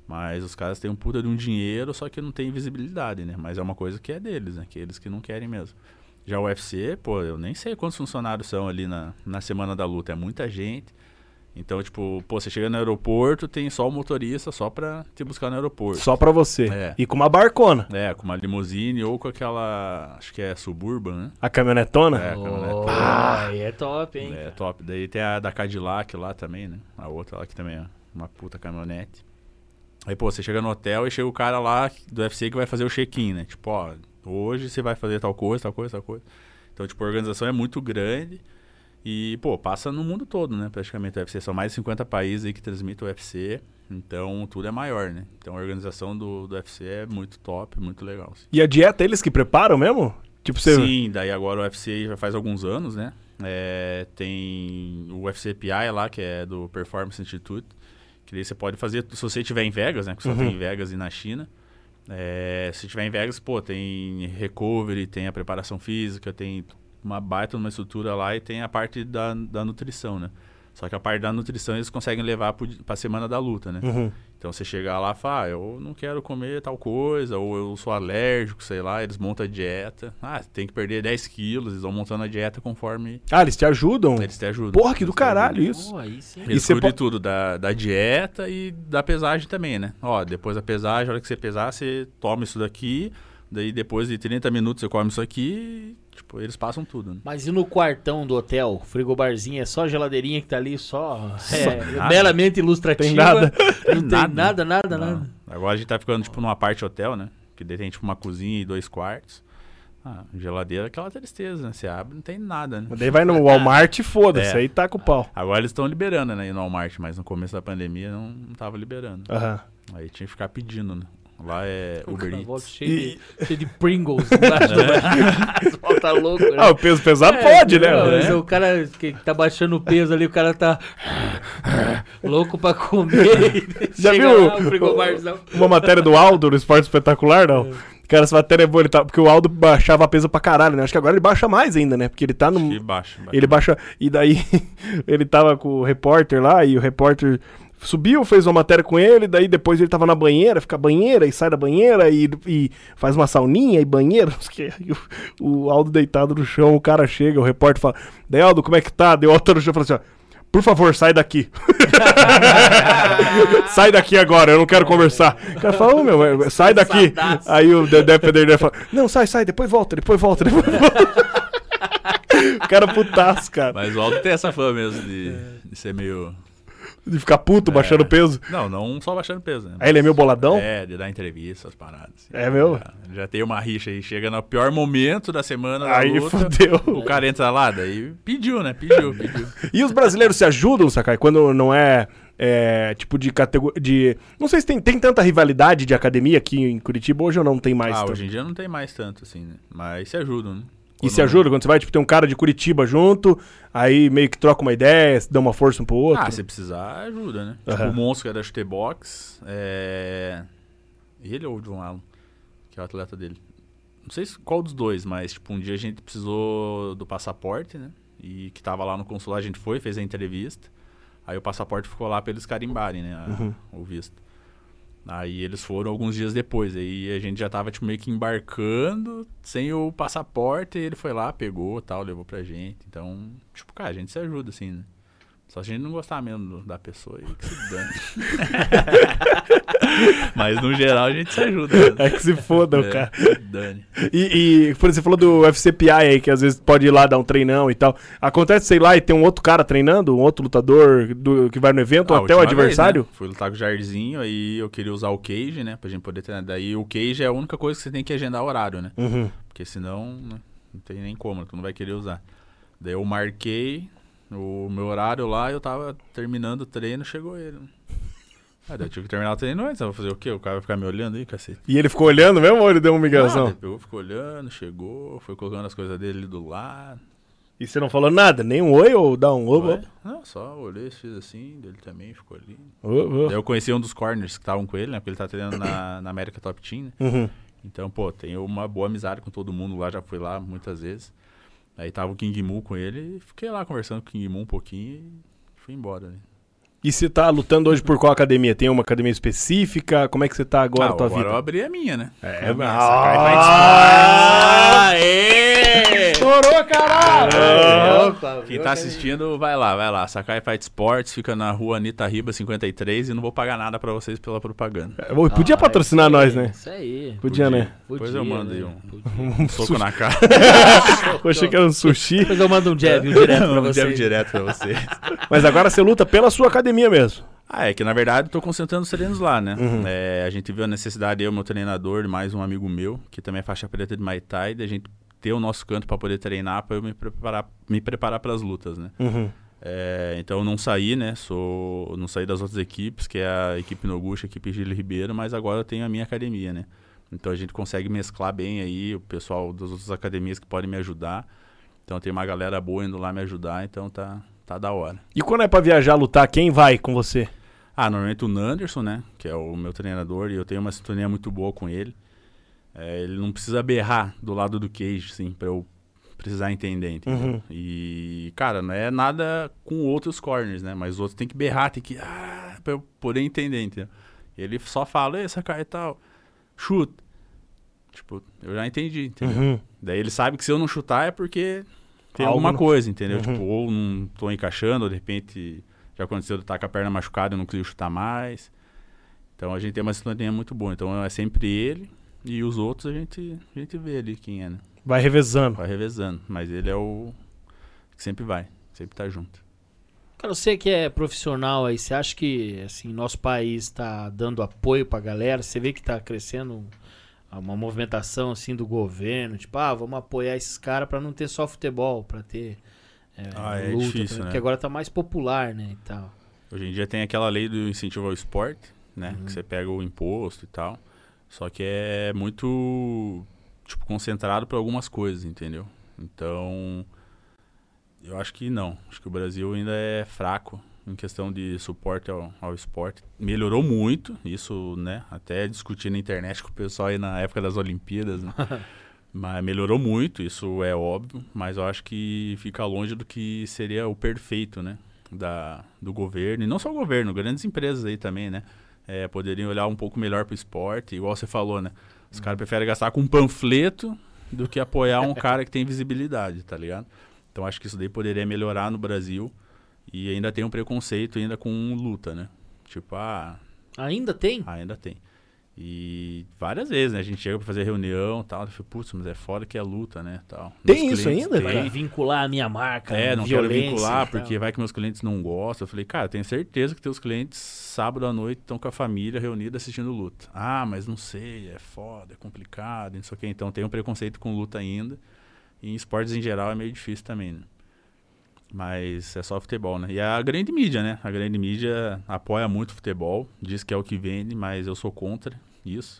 Mas os caras têm um puta de um dinheiro, só que não tem visibilidade, né? Mas é uma coisa que é deles, né? Que eles que não querem mesmo. Já o UFC, pô, eu nem sei quantos funcionários são ali na, na semana da luta. É muita gente. Então, tipo, pô, você chega no aeroporto, tem só o motorista só pra te buscar no aeroporto. Só pra você. É. E com uma barcona. É, com uma limusine ou com aquela. Acho que é Suburban, né? A caminhonetona? É, caminhonete. Oh, aí é top, hein? É top. Daí tem a da Cadillac lá também, né? A outra lá que também é uma puta caminhonete. Aí, pô, você chega no hotel e chega o cara lá do UFC que vai fazer o check-in, né? Tipo, ó, hoje você vai fazer tal coisa, tal coisa, tal coisa. Então, tipo, a organização é muito grande e, pô, passa no mundo todo, né? Praticamente o UFC. São mais de 50 países aí que transmitem o UFC. Então, tudo é maior, né? Então, a organização do, do UFC é muito top, muito legal. assim. E a dieta eles que preparam mesmo? Tipo, você. Sim, daí agora o UFC já faz alguns anos, né? É, tem o UFC PI lá, que é do Performance Institute, que daí você pode fazer, se você estiver em Vegas, né? Que só Uhum. tem em Vegas e na China. É, se estiver em Vegas, pô, tem recovery, tem a preparação física, tem uma baita numa estrutura lá e tem a parte da, da nutrição, né? Só que a parte da nutrição eles conseguem levar pro- pra semana da luta, né? Uhum. Então você chega lá e fala, ah, eu não quero comer tal coisa, ou eu sou alérgico, sei lá, eles montam a dieta. Ah, tem que perder 10 quilos, eles vão montando a dieta conforme Ah, eles te ajudam? eles te ajudam. Porra, que do caralho ajudam. isso. Pô, aí sim. E Eles cuidam tudo, da, da dieta e da pesagem também, né? Ó, depois da pesagem, a hora que você pesar, você toma isso daqui, daí depois de 30 minutos você come isso aqui, e, tipo, eles passam tudo, né? Mas e no quartão do hotel? Frigobarzinho é só geladeirinha que tá ali, só. É, nada. meramente ilustrativa. Tem nada. Não tem nada, nada, Não. nada. Agora a gente tá ficando, tipo, numa parte hotel, né? Que daí tem, tipo, uma cozinha e dois quartos. Ah, geladeira é aquela tristeza, né? Você abre, não tem nada, né? Daí vai no Walmart e foda-se, É. aí tá com o pau. Agora eles estão liberando, né? No Walmart, mas no começo da pandemia não, não tava liberando. Aham. Aí tinha que ficar pedindo, né? Lá é O Uber Eats. cheio, de, cheio de Pringles embaixo do braço. Volta louco, né? Ah, o peso pesado É, pode, né? não, É. O cara que tá baixando o peso ali, o cara tá louco pra comer. Já Chega viu lá, o. Uma matéria do Aldo no Esporte Espetacular, não? Cara, essa matéria é boa, ele tá, porque o Aldo baixava peso pra caralho, né? Acho que agora ele baixa mais ainda, né? Porque ele tá E no. baixo. baixo. Ele baixa. E daí ele tava com o repórter lá e o repórter subiu, fez uma matéria com ele, daí depois ele tava na banheira, fica banheira e sai da banheira e, e faz uma sauninha e sei o. E o, o Aldo deitado no chão, o cara chega, o repórter fala: Daí, Aldo, como é que tá? Deu alta no chão e fala assim: ó. Por favor, sai daqui. sai daqui agora, eu não quero conversar. O cara fala, ô meu, sai daqui. Aí o Dedé Pederner fala, não, sai, sai, depois volta, depois volta, depois volta. o cara putaço, cara. Mas o Aldo tem essa fama mesmo de, de ser meio. De ficar puto, baixando peso. Não, não só baixando peso, né? Aí ele é meio boladão? É, de dar entrevista, as paradas. assim. É meu? Já, já tem uma rixa aí, chega no pior momento da semana da Aí luta, fudeu. o cara entra lá, daí pediu, né? Pediu, pediu. E os brasileiros se ajudam, Sakai, quando não é, é, tipo de categoria. De... Não sei se tem, tem tanta rivalidade de academia aqui em Curitiba, hoje ou não tem mais. ah, tanto? hoje em dia não tem mais tanto, assim, né? Mas se ajudam, né? E se ajuda quando você vai, tipo, tem um cara de Curitiba junto, aí meio que troca uma ideia, dá uma força um pro outro. Ah, se precisar, ajuda, né? Aham. Tipo, o Monstro que é da Chutebox, é... Ele ou o John Allen, que é o atleta dele. Não sei se- qual dos dois, mas, tipo, um dia a gente precisou do passaporte, né? E que tava lá no consulado, a gente foi, fez a entrevista. Aí o passaporte ficou lá pra eles carimbarem, né? a- Uhum. O visto. Aí eles foram alguns dias depois. Aí a gente já tava, tipo, meio que embarcando, sem o passaporte, e ele foi lá, pegou tal, levou pra gente. Então, tipo, cara, a gente se ajuda, assim, né? Só se a gente não gostar mesmo da pessoa aí, que se dane. Mas no geral a gente se ajuda. mesmo. É que se foda, o É, cara. se dane. E, e por exemplo, você falou do FCPI aí, que às vezes pode ir lá dar um treinão e tal. Acontece, sei lá, e tem um outro cara treinando, um outro lutador do, que vai no evento, Ah, ou até o última vez, adversário? né? Fui lutar com o Jairzinho, aí eu queria usar o cage, né? Pra gente poder treinar. Daí o cage é a única coisa que você tem que agendar horário, né? Uhum. Porque senão né, não tem nem como, tu não vai querer usar. Daí eu marquei o meu horário lá, eu tava terminando o treino, chegou ele. Ah, eu tive que terminar o treino antes, eu vou fazer o quê? O cara vai ficar me olhando aí, cacete. E ele ficou olhando mesmo ou ele deu uma Ah, migração? daí pegou, ficou olhando, chegou, foi colocando as coisas dele do lado. E você não falou nada? Nem um oi ou dá um? Foi. Não, só olhei, fiz assim, dele também ficou ali. Eu conheci um dos corners que estavam com ele, né? Porque ele tá treinando na, na América Top Team, né? Uhum. Então, pô, tenho uma boa amizade com todo mundo lá, já fui lá muitas vezes. Aí tava o King Mu com ele e fiquei lá conversando com o King Mu um pouquinho e fui embora, né? E você tá lutando hoje por qual academia? Tem uma academia específica? Como é que você tá agora, Ah, tua agora vida? eu abri a minha, né? É, a minha, ah, Aê! Estourou, caralho! É, opa, Quem tá assistindo, vai lá, vai lá. Sakai Fight Sports fica na rua Anitta Riba 53 e não vou pagar nada pra vocês pela propaganda. Podia Ah, patrocinar aí, nós, né? Isso aí. Podia, né? Depois eu Podia, mando aí né? um, Podia. um soco na cara. Eu achei que era um sushi. Depois eu mando um jab um direto pra um você. jab direto pra vocês. Mas agora você luta pela sua academia mesmo. Ah, é que na verdade eu tô concentrando os treinos lá, né? Uhum. É, a gente viu a necessidade, eu, meu treinador, mais um amigo meu, que também é faixa preta de Muay Thai, da gente ter o nosso canto pra poder treinar, pra eu me preparar, me preparar pras lutas, né? Uhum. É, então eu não saí, né? Sou, não saí das outras equipes, que é a equipe Noguchi, a equipe Gil Ribeiro, mas agora eu tenho a minha academia, né? Então a gente consegue mesclar bem aí o pessoal das outras academias que podem me ajudar. Então tem uma galera boa indo lá me ajudar, então tá, tá da hora. E quando é pra viajar, lutar, quem vai com você? Ah, normalmente o Nanderson, né? Que é o meu treinador, e eu tenho uma sintonia muito boa com ele. É, ele não precisa berrar do lado do cage, assim, pra eu precisar entender, entendeu? Uhum. E, cara, não é nada com outros corners, né? Mas os outros tem que berrar, tem que. Ah, pra eu poder entender, entendeu? Ele só fala, essa cara e tal, chuta. Tipo, eu já entendi, entendeu? Uhum. Daí ele sabe que se eu não chutar é porque tem alguma não- coisa, entendeu? Uhum. Tipo, ou não tô encaixando, ou de repente já aconteceu de estar com a perna machucada e não consigo chutar mais. Então a gente tem uma sintonia muito boa. Então é sempre ele e os outros a gente, a gente vê ali quem é, né? Vai revezando. Vai revezando. Mas ele é o que sempre vai, sempre tá junto. Cara, você que é profissional aí, você acha que assim, nosso país tá dando apoio pra galera? Você vê que tá crescendo uma movimentação assim do governo, tipo, ah, vamos apoiar esses caras pra não ter só futebol, pra ter é, Ah, é luta, difícil, pra- né? que agora tá mais popular, né, e tal. Hoje em dia tem aquela lei do incentivo ao esporte, né? Uhum. Que você pega o imposto e tal. Só que é muito, tipo, concentrado para algumas coisas, entendeu? Então, eu acho que não. Acho que o Brasil ainda é fraco em questão de suporte ao, ao esporte. Melhorou muito, isso, né? Até discutir na internet com o pessoal aí na época das Olimpíadas, né? Mas melhorou muito, isso é óbvio, mas eu acho que fica longe do que seria o perfeito, né? Da, do governo, e não só o governo, grandes empresas aí também, né? É, poderiam olhar um pouco melhor para o esporte, igual você falou, né? Os caras preferem gastar com um panfleto do que apoiar um cara que tem visibilidade, tá ligado? Então acho que isso daí poderia melhorar no Brasil e ainda tem um preconceito ainda com luta, né? Tipo, ah, Ainda tem? ainda tem. E várias vezes, né? A gente chega pra fazer reunião e tal. Eu falei, putz, mas é fora que é luta, né? Tal. Tem Meus isso ainda. Vai vincular a minha marca, É, não quero vincular, porque vai que meus clientes não gostam. Eu falei, cara, tenho certeza que teus clientes, sábado à noite, estão com a família reunida assistindo luta. Ah, mas não sei, é foda, é complicado, não sei o quê. Então tem um preconceito com luta ainda. E em esportes em geral é meio difícil também, né? Mas é só futebol, né? E a grande mídia, né? A grande mídia apoia muito o futebol, diz que é o que vende, mas eu sou contra isso.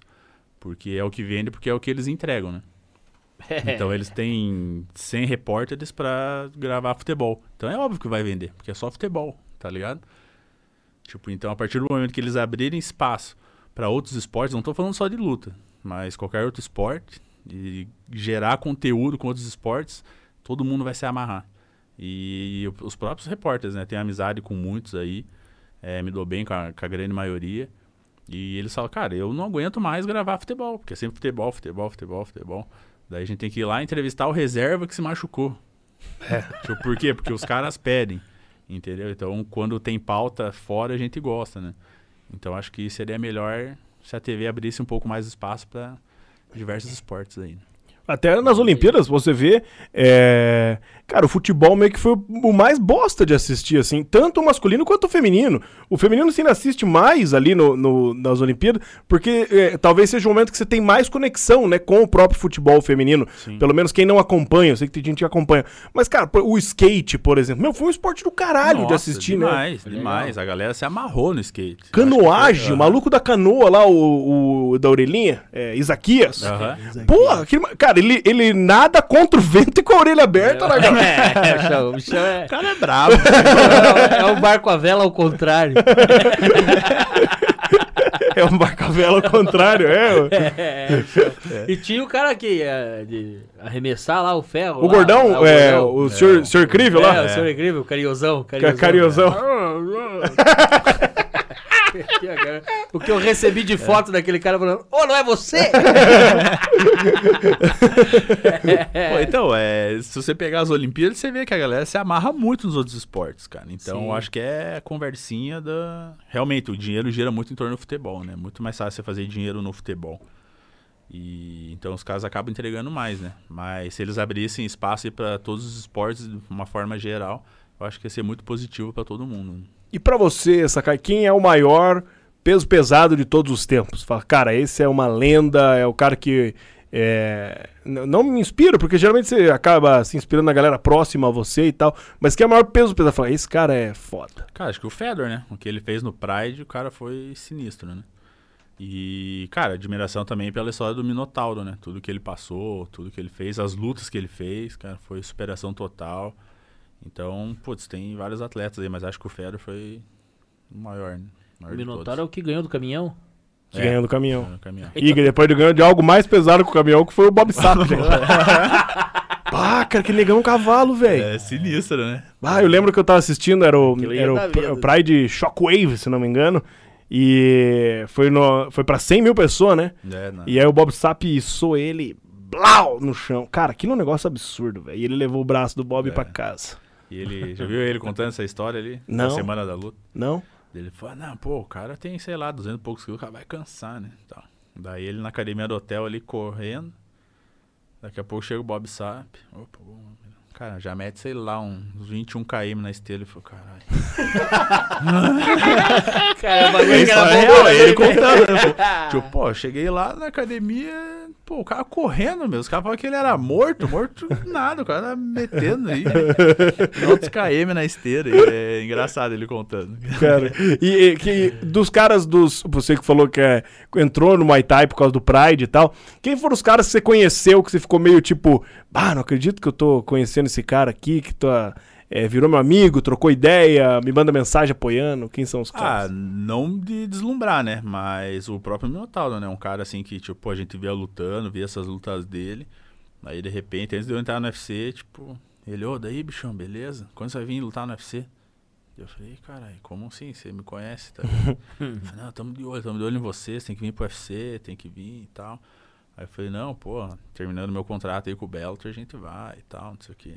Porque é o que vende, porque é o que eles entregam, né? Então eles têm 100 repórteres pra gravar futebol. Então é óbvio que vai vender, porque é só futebol, tá ligado? Tipo, então a partir do momento que eles abrirem espaço pra outros esportes, não tô falando só de luta, mas qualquer outro esporte e gerar conteúdo com outros esportes, todo mundo vai se amarrar. E os próprios repórteres, né? Tenho amizade com muitos aí, é, me dou bem com a, com a grande maioria. E eles falam, cara, eu não aguento mais gravar futebol, porque é sempre futebol, futebol, futebol, futebol. Daí a gente tem que ir lá entrevistar o reserva que se machucou. Tipo, por quê? Porque os caras pedem, entendeu? Então, quando tem pauta fora, a gente gosta, né? Então, acho que seria melhor se a TV abrisse um pouco mais espaço para diversos esportes aí. né? Até nas Olimpíadas, você vê. é, Cara, o futebol meio que foi o mais bosta de assistir, assim. Tanto o masculino quanto o feminino. O feminino você ainda assiste mais ali no, no- nas Olimpíadas, porque é, talvez seja o momento que você tem mais conexão, né, com o próprio futebol feminino. Sim. Pelo menos quem não acompanha, eu sei que tem gente que acompanha. Mas, cara, o skate, por exemplo, meu, foi um esporte do caralho de Nossa, assistir, né? demais, demais. A galera se amarrou no skate. Canoagem, o maluco da canoa lá, o, o da orelhinha, é, Isaquias. Aham. Porra, aquele ma- cara, ele, ele nada contra o vento e com a orelha aberta, né, cara? É, bichão, o bichão é, O cara é brabo. é, é o barco a vela ao contrário. É um barca-vela ao contrário, é. ué. É, bichão. E tinha o cara que ia de arremessar lá o ferro. O lá, gordão, lá, é, gordão. o senhor, senhor Incrível É, lá? o senhor incrível, o cariozão. Ca- Cariozão. O que eu recebi de foto daquele cara falando, ô, não é você? Pô, então, é, se você pegar as Olimpíadas, você vê que a galera se amarra muito nos outros esportes, cara. Então, Sim. eu acho que é a conversinha da. Realmente, o dinheiro gira muito em torno do futebol, né? Muito mais fácil você fazer dinheiro no futebol. E então os caras acabam entregando mais, né? Mas se eles abrissem espaço para todos os esportes de uma forma geral, eu acho que ia ser muito positivo para todo mundo. E pra você, Sakai, quem é o maior peso pesado de todos os tempos? Fala, cara, esse é uma lenda, é o cara que. é, não me inspira, porque geralmente você acaba se inspirando na galera próxima a você e tal. Mas quem é o maior peso pesado? Fala, esse cara é foda. Cara, acho que o Fedor, né? O que ele fez no Pride, o cara foi sinistro, né? E, cara, admiração também pela história do Minotauro, né? Tudo que ele passou, tudo que ele fez, as lutas que ele fez, cara, foi superação total. Então, putz, tem vários atletas aí, mas acho que o Fedor foi o maior, né? O maior O Minotauro é o que ganhou do caminhão? Que É. ganhou do caminhão. Ganhou caminhão. E depois ele ganhou de algo mais pesado que o caminhão, que foi o Bob Sapp. né? Pá, cara, que negão um cavalo, velho. É sinistro, né? Ah, eu lembro que eu tava assistindo, era o, Aquilo era o. Pride Shockwave, se não me engano. E foi, no, foi pra 100 mil pessoas, né? É, não. E aí o Bob Sapp içou ele blau, no chão. Cara, aquilo é um negócio absurdo, velho. E ele levou o braço do Bob É. pra casa. E ele, já viu ele contando essa história ali? Não. Na semana da luta. Não? Ele falou, não, pô, o cara tem, sei lá, 200 e poucos quilos, o cara vai cansar, né? Tal. Daí ele na academia do hotel ali correndo. Daqui a pouco chega o Bob Sapp. Opa, bom, cara, já mete, sei lá, uns 21 km na esteira. Ele falou, caralho. Cara, bagulho É história bom, real, né? ele contando. né, pô. Tipo, pô, cheguei lá na academia, pô, o cara correndo, meu. Os caras falavam que ele era morto, morto nada, o cara metendo aí. Outros KM na esteira. e É engraçado ele contando. Cara, e, e que, dos caras dos. Você que falou que é, entrou no Muay Thai por causa do Pride e tal. Quem foram os caras que você conheceu, que você ficou meio tipo, ah, não acredito que eu tô conhecendo esse cara aqui, que tá, é, virou meu amigo, trocou ideia, me manda mensagem apoiando. Quem são os Ah, caras? não de deslumbrar, né? Mas o próprio Minotauro, né? Um cara assim que, tipo, a gente via lutando, via essas lutas dele. Aí, de repente, antes de eu entrar no UFC, tipo, ele, ô, daí, bichão, beleza? Quando você vai vir lutar no UFC? Eu falei, caralho, como assim? Você me conhece, tá? ligado?" Ele falou, não, tamo de olho, tamo de olho em você, você tem que vir pro UFC, tem que vir e tal. Aí eu falei, não, pô, terminando meu contrato aí com o Bellator, a gente vai e tal, não sei o quê.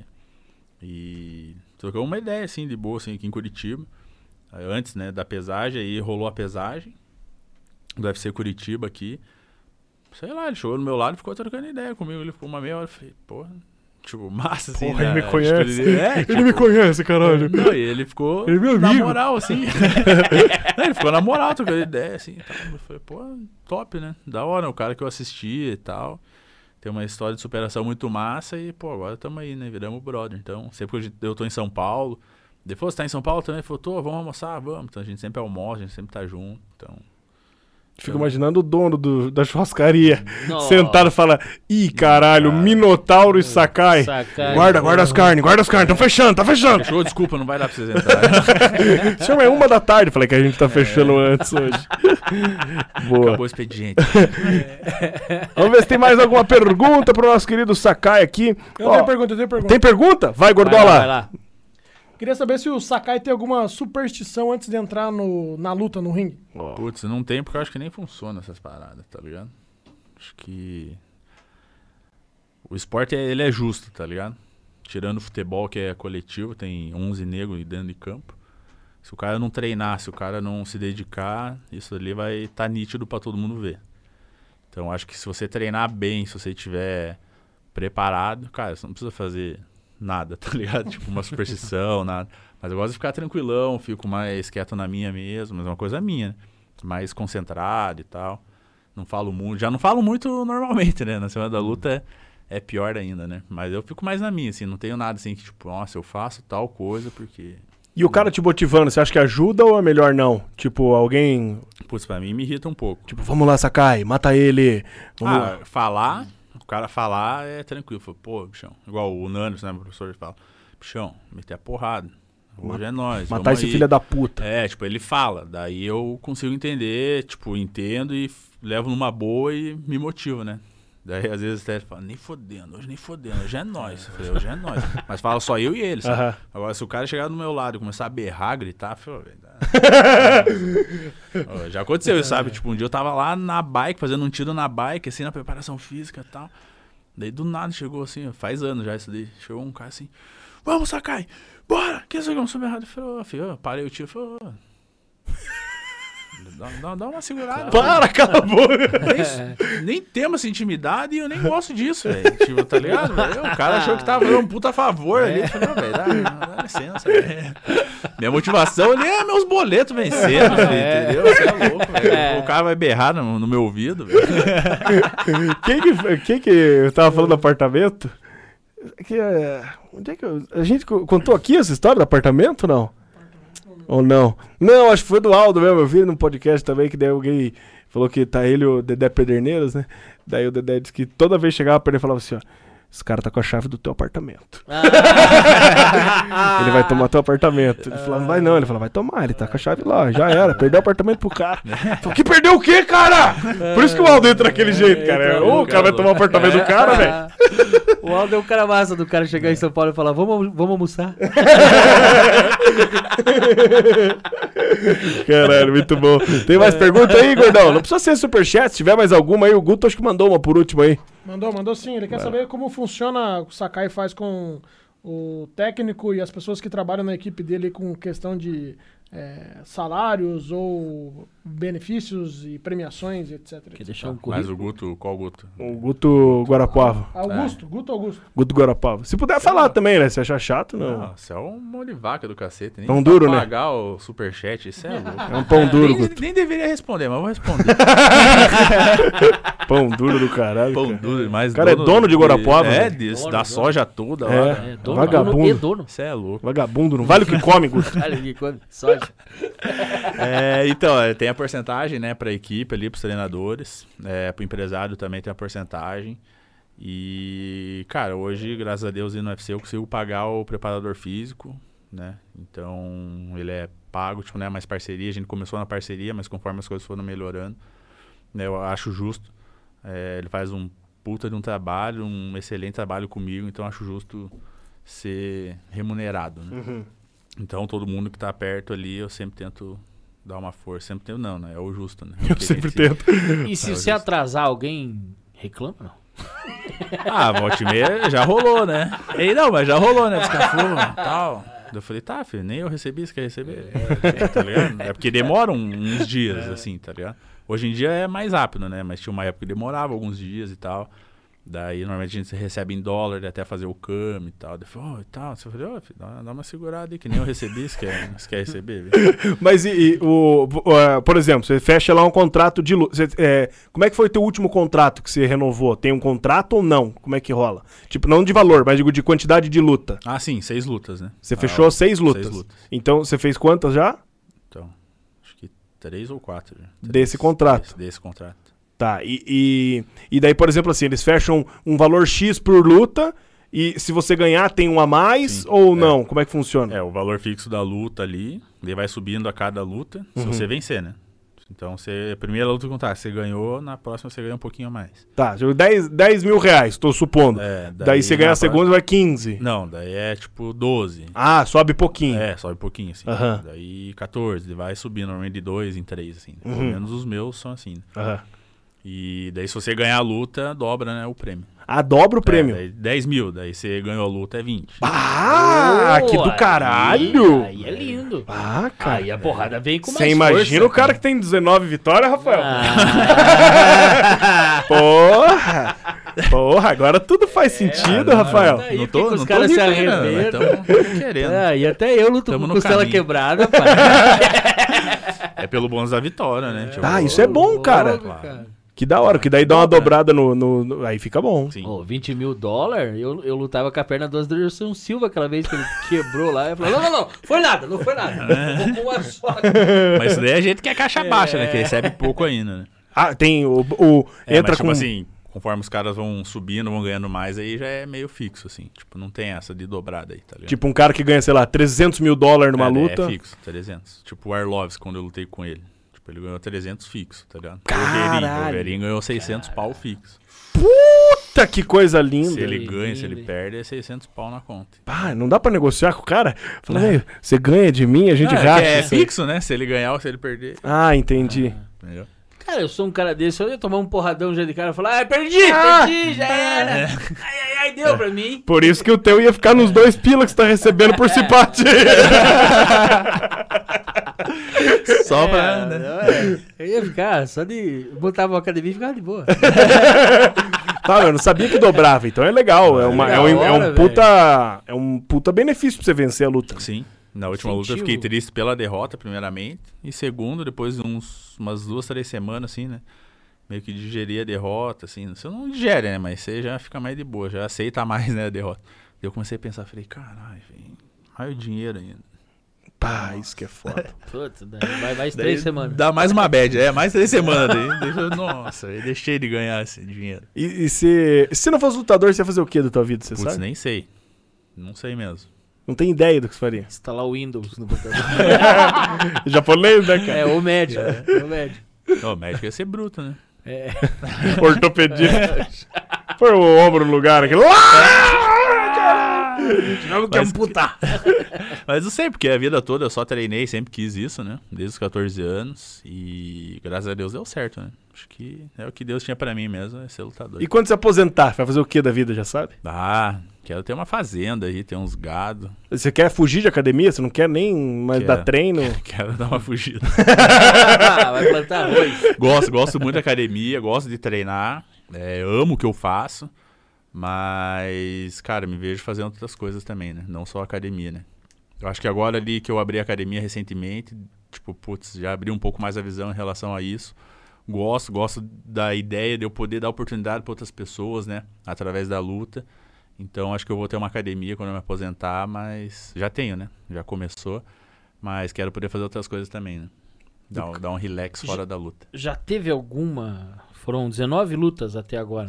E trocou uma ideia, assim, de boa, assim, aqui em Curitiba. Aí, antes, né, da pesagem, aí rolou a pesagem do UFC Curitiba aqui. Sei lá, ele chegou do meu lado e ficou trocando ideia comigo. Ele ficou uma meia hora, eu falei, porra, tipo, massa, assim, Porra, ele né? me conhece. Ele, é, Ele me conhece, caralho. não, e ele ficou Ele é meu na amigo. moral, assim. Não, ele ficou na moral, trocando ideia, assim. tal. Eu falei, pô, top, né? Da hora, o cara que eu assisti e tal. Tem uma história de superação muito massa e, pô, agora estamos aí, né? Viramos brother. Então, sempre que eu tô em São Paulo. Depois, você tá em São Paulo também? Ele falou, tô, vamos almoçar? Vamos. Então, a gente sempre almoça, a gente sempre tá junto. Então, Fico imaginando o dono do- da churrascaria Nossa. sentado e fala: Ih, caralho, Minotauro e Sakai. Sakai. Guarda, guarda as carnes, guarda as carnes, tá fechando, tá fechando. fechou, desculpa, não vai dar pra vocês entrarem. Chama é uma da tarde. Falei que a gente tá fechando antes hoje. Boa. Acabou o expediente. Vamos ver se tem mais alguma pergunta pro nosso querido Sakai aqui. Eu Ó, tenho pergunta, eu tenho pergunta. tem pergunta? Vai, Vai Gordola. lá, vai lá. Queria saber se o Sakai tem alguma superstição antes de entrar no, na luta, no ringue. Putz, não tem porque eu acho que nem funciona essas paradas, tá ligado? Acho que. O esporte é- ele é justo, tá ligado? Tirando o futebol que é coletivo, tem 11 negros dentro de campo. Se o cara não treinar, se o cara não se dedicar, isso ali vai estar tá nítido pra todo mundo ver. Então acho que se você treinar bem, se você tiver preparado, cara, você não precisa fazer nada, tá ligado? Tipo uma superstição, nada. Mas eu gosto de ficar tranquilão, fico mais quieto na minha mesmo, mas é uma coisa minha, né? Mais concentrado e tal. Não falo muito, já não falo muito normalmente, né? Na semana da luta é, é pior ainda, né? Mas eu fico mais na minha, assim, não tenho nada assim que, tipo, nossa, eu faço tal coisa porque. E o cara te motivando, você acha que ajuda ou é melhor não? Tipo, alguém. Putz, pra mim me irrita um pouco. Tipo, vamos lá, Sakai, mata ele. Vamos Ah, lá. falar, cara falar é tranquilo. Fala, pô, bichão. Igual o Nanos, né, o professor fala, bichão, meter a porrada. Hoje é nóis. Matar esse aí." filho da puta. É, tipo, ele fala. Daí eu consigo entender, tipo, entendo e levo numa boa e me motivo, né? Daí às vezes até fala, nem fodendo, hoje nem fodendo, hoje é nós. Eu falei, hoje é nós. Mas fala só eu e ele, sabe? Aham. Agora, se o cara chegar do meu lado e começar a berrar, gritar, eu falei, Já aconteceu sabe? Tipo, um dia eu tava lá na bike, fazendo um tiro na bike, assim, na preparação física e tal. Daí do nada chegou assim, faz anos já isso daí. Chegou um cara assim, vamos, Sakai, bora! Que isso aqui é um super errado. Eu falei, ô, filho, parei o tiro, eu falei, ô. Dá, dá- uma segurada. Para, cala a boca. Nem, nem temos essa intimidade e eu nem gosto disso, velho. Tipo, tá ligado? velho? O cara achou que tava fazendo um puta favor ali. Eu falei, não, velho, dá, dá licença, velho. Minha motivação ali é meus boletos vencendo, É. entendeu? Você é louco, velho. É. O cara vai berrar no, no meu ouvido, velho. Quem que, quem que eu tava falando do apartamento? Que, é, onde é que eu, a gente co- contou aqui essa história do apartamento não? Ou não? Não, acho que foi do Aldo mesmo. Eu vi num podcast também que daí alguém falou que tá ele e o Dedé Pederneiras, né? Daí o Dedé disse que toda vez chegava pra ele falava assim, ó. Esse cara tá com a chave do teu apartamento. Ah. Ele vai tomar teu apartamento. Ele falou, não vai não. Ele falou, vai tomar, ele tá com a chave lá, já era. Perdeu o apartamento pro cara. Falou, que perdeu o quê, cara? Por isso que o Aldo entra daquele jeito, cara. Entra Ô, o cara vai tomar o apartamento do cara, velho. O Aldo é um cara massa do cara chegar em São Paulo e falar: vamos, vamos almoçar. Caralho, muito bom. Tem mais pergunta aí, gordão? Não precisa ser superchat. Se tiver mais alguma aí, o Guto acho que mandou uma por último aí. Mandou, mandou sim. Ele quer saber como funciona, o Sakai faz com o técnico e as pessoas que trabalham na equipe dele com questão de é, salários ou benefícios e premiações, etc. Quer etc. deixar um Mas currículo? o Guto, qual Guto? O Guto Guarapava. Augusto, Guto Augusto. Guto Guarapava. Se puder falar também, né? Se achar chato, não. Não, você é um molivaca do cacete. Nem Pão duro, né? pagar o superchat, isso é louco. É um pão duro, nem, Guto. nem deveria responder, mas vou responder. Pão duro do caralho. Pão cara. duro demais. O cara é dono de Guarapuava, É, né? disso, Dono, da dono. soja toda É. lá. É, dono, Vagabundo. Você é louco. Vagabundo, não vale o que come, Guto. Olha ali, quando- soja. É, então, é, tem a porcentagem, né, pra equipe ali, pros treinadores. É, pro empresário também tem a porcentagem. E, cara, hoje, graças a Deus, no UFC, eu consigo pagar o preparador físico, né? Então, ele é pago, tipo, né, mais parceria. A gente começou na parceria, mas conforme as coisas foram melhorando, né, eu acho justo. É, ele faz um puta de um trabalho, um excelente trabalho comigo, então acho justo ser remunerado, né? Então, todo mundo que tá perto ali, eu sempre tento dar uma força. Sempre tento, não, né? É o justo, né? Eu Porque sempre tento. E se É, você atrasar alguém, reclama não? Ah, volta e meia já rolou, né? E não, mas já rolou, né? Descafou e tal. Eu falei, tá, filho, nem eu recebi, você quer receber? tá ligado? É porque demora um- uns dias, assim, tá ligado? Hoje em dia é mais rápido, né? Mas tinha uma época que demorava alguns dias e tal. Daí, normalmente, a gente recebe em dólar até fazer o câmbio e tal. Daí eu falei, oh, e tal. Você falou, filho, dá, dá uma segurada aí, que nem eu recebi, você quer, você quer receber? velho?" Mas e, e o, é, por exemplo, você fecha lá um contrato de luta. Você, é, como é que foi o teu último contrato que você renovou? Tem um contrato ou não? Como é que rola? Tipo, não de valor, mas digo de quantidade de luta. Ah, sim, seis lutas, né? Você Ah, fechou seis lutas. Seis lutas. Então, você fez quantas já? Então, acho que três ou quatro. Três, Desse contrato. Desse, desse contrato. Tá, e, e, e daí, por exemplo, assim, eles fecham um valor X por luta e se você ganhar tem um a mais Sim, ou é. não? Como é que funciona? É, o valor fixo da luta ali, ele vai subindo a cada luta, se Uhum. você vencer, né? Então, você, a primeira luta contar, você ganhou, na próxima você ganha um pouquinho a mais. Tá, tipo, 10, 10 mil reais, tô supondo. É, daí, você ganha a segunda, vai 15. próxima- Não, daí é tipo 12. Ah, sobe pouquinho. É, sobe pouquinho, assim. Aham. Daí 14, ele vai subindo, normalmente de 2 em 3, assim. Pelo Uhum. menos os meus são assim. né? Aham. E daí, se você ganhar a luta, dobra, né, o prêmio. Ah, dobra o prêmio. É, daí 10 mil, daí você ganhou a luta, é 20. Ah, que do Boa, caralho! Aí, aí é lindo. Ah, cara. Aí a porrada vem com mais Você imagina força. o cara que tem 19 vitórias, Rafael? Ah, Porra! Porra, agora tudo faz sentido, Rafael. Aí não tô, os não caras tô se mas arrebentam. querendo. é, e até eu luto Tamo com no costela caminho. quebrada, pai. É pelo bônus da vitória, né? Tipo, Ah, isso é bom, cara. Louco, cara. Que da hora, que daí dá uma dobrada no, no- no- Aí fica bom. Sim. Ô, 20 mil dólares, eu, eu lutava com a perna do Anderson Silva aquela vez que ele quebrou lá. Eu falei, não, não, não, foi nada, não foi nada. Só. Mas isso daí a gente que é caixa baixa, né? Que recebe pouco ainda, né? Ah, tem o. o- É, entra mas, tipo com. assim, conforme os caras vão subindo, vão ganhando mais, aí já é meio fixo, assim. Tipo, não tem essa de dobrada aí, tá ligado? Tipo um cara que ganha, sei lá, 300 mil dólares numa É, daí luta. É fixo, 300. Tipo o Arlovs, quando eu lutei com ele. Tipo, ele ganhou 300 fixo, tá ligado? Caralho. o Wolverine ganhou 600 pau fixo. Puta que coisa linda. Se ele ganha, se ele perde, é 600 pau na conta. Pá, não dá pra negociar com o cara? Fala, "Ei, você ganha de mim, a gente Não, é, é isso aí." fixo, né? Se ele ganhar ou se ele perder. Ah, entendi. Entendeu? Cara, eu sou um cara desse, eu ia tomar um porradão já de cara e falar, ah, perdi, perdi, já era. É. Ai, ai, ai, deu pra mim. Por isso que o teu ia ficar nos dois pila que você tá recebendo por simpate. Só É, pra. né? não, é. Eu ia ficar só de. Botava uma academia e ficava de boa. tá, eu não sabia que dobrava, então é legal. É, uma, é, um, é um Da hora, puta. É um puta benefício pra você vencer a luta. Sim. Na última luta eu fiquei triste pela derrota, primeiramente. E segundo, depois de uns, umas duas, três semanas, assim, né? Meio que digerir a derrota, assim. Você não digere, né? Mas você já fica mais de boa, já aceita mais, né, a derrota. Daí eu comecei a pensar, falei, caralho, velho, mais o dinheiro ainda. Pá, isso que é foda. Putz, vai mais Daí três semanas. Dá mais uma bad, é, mais três semanas daí. Deixa nossa, eu deixei de ganhar esse dinheiro. E, e se, se não fosse lutador, você ia fazer o que da tua vida, você Putz, sabe? nem sei. Não sei mesmo. Não tem ideia do que você faria. Instalar o Windows no computador. Japonês, né, cara? é, o médio, né? O médio. Não, o médico ia ser bruto, né? É. Ortopedista. Põe o ombro no lugar aqui. Lá! Não quer amputar. Mas não sei, porque a vida toda eu só treinei, sempre quis isso, né? Desde os 14 anos. E graças a Deus deu certo, né? Acho que é o que Deus tinha pra mim mesmo, é ser lutador. E quando se aposentar, vai fazer o que da vida, já sabe? Ah, quero ter uma fazenda aí, ter uns gado. Você quer fugir de academia? Você não quer nem mais Quero. dar treino? Quero dar uma fugida. Vai plantar arroz. gosto, gosto muito da academia, gosto de treinar. é, amo o que eu faço. Mas, cara, me vejo fazendo outras coisas também, né? Não só academia, né? Eu acho que agora ali que eu abri a academia recentemente, tipo, putz, já abri um pouco mais a visão em relação a isso. Gosto, gosto da ideia de eu poder dar oportunidade para outras pessoas, né? Através da luta. Então acho que eu vou ter uma academia quando eu me aposentar, mas já tenho, né? Já começou. Mas quero poder fazer outras coisas também, né? Dar, um- dar um relax fora da luta. Já teve alguma. Foram 19 lutas até agora.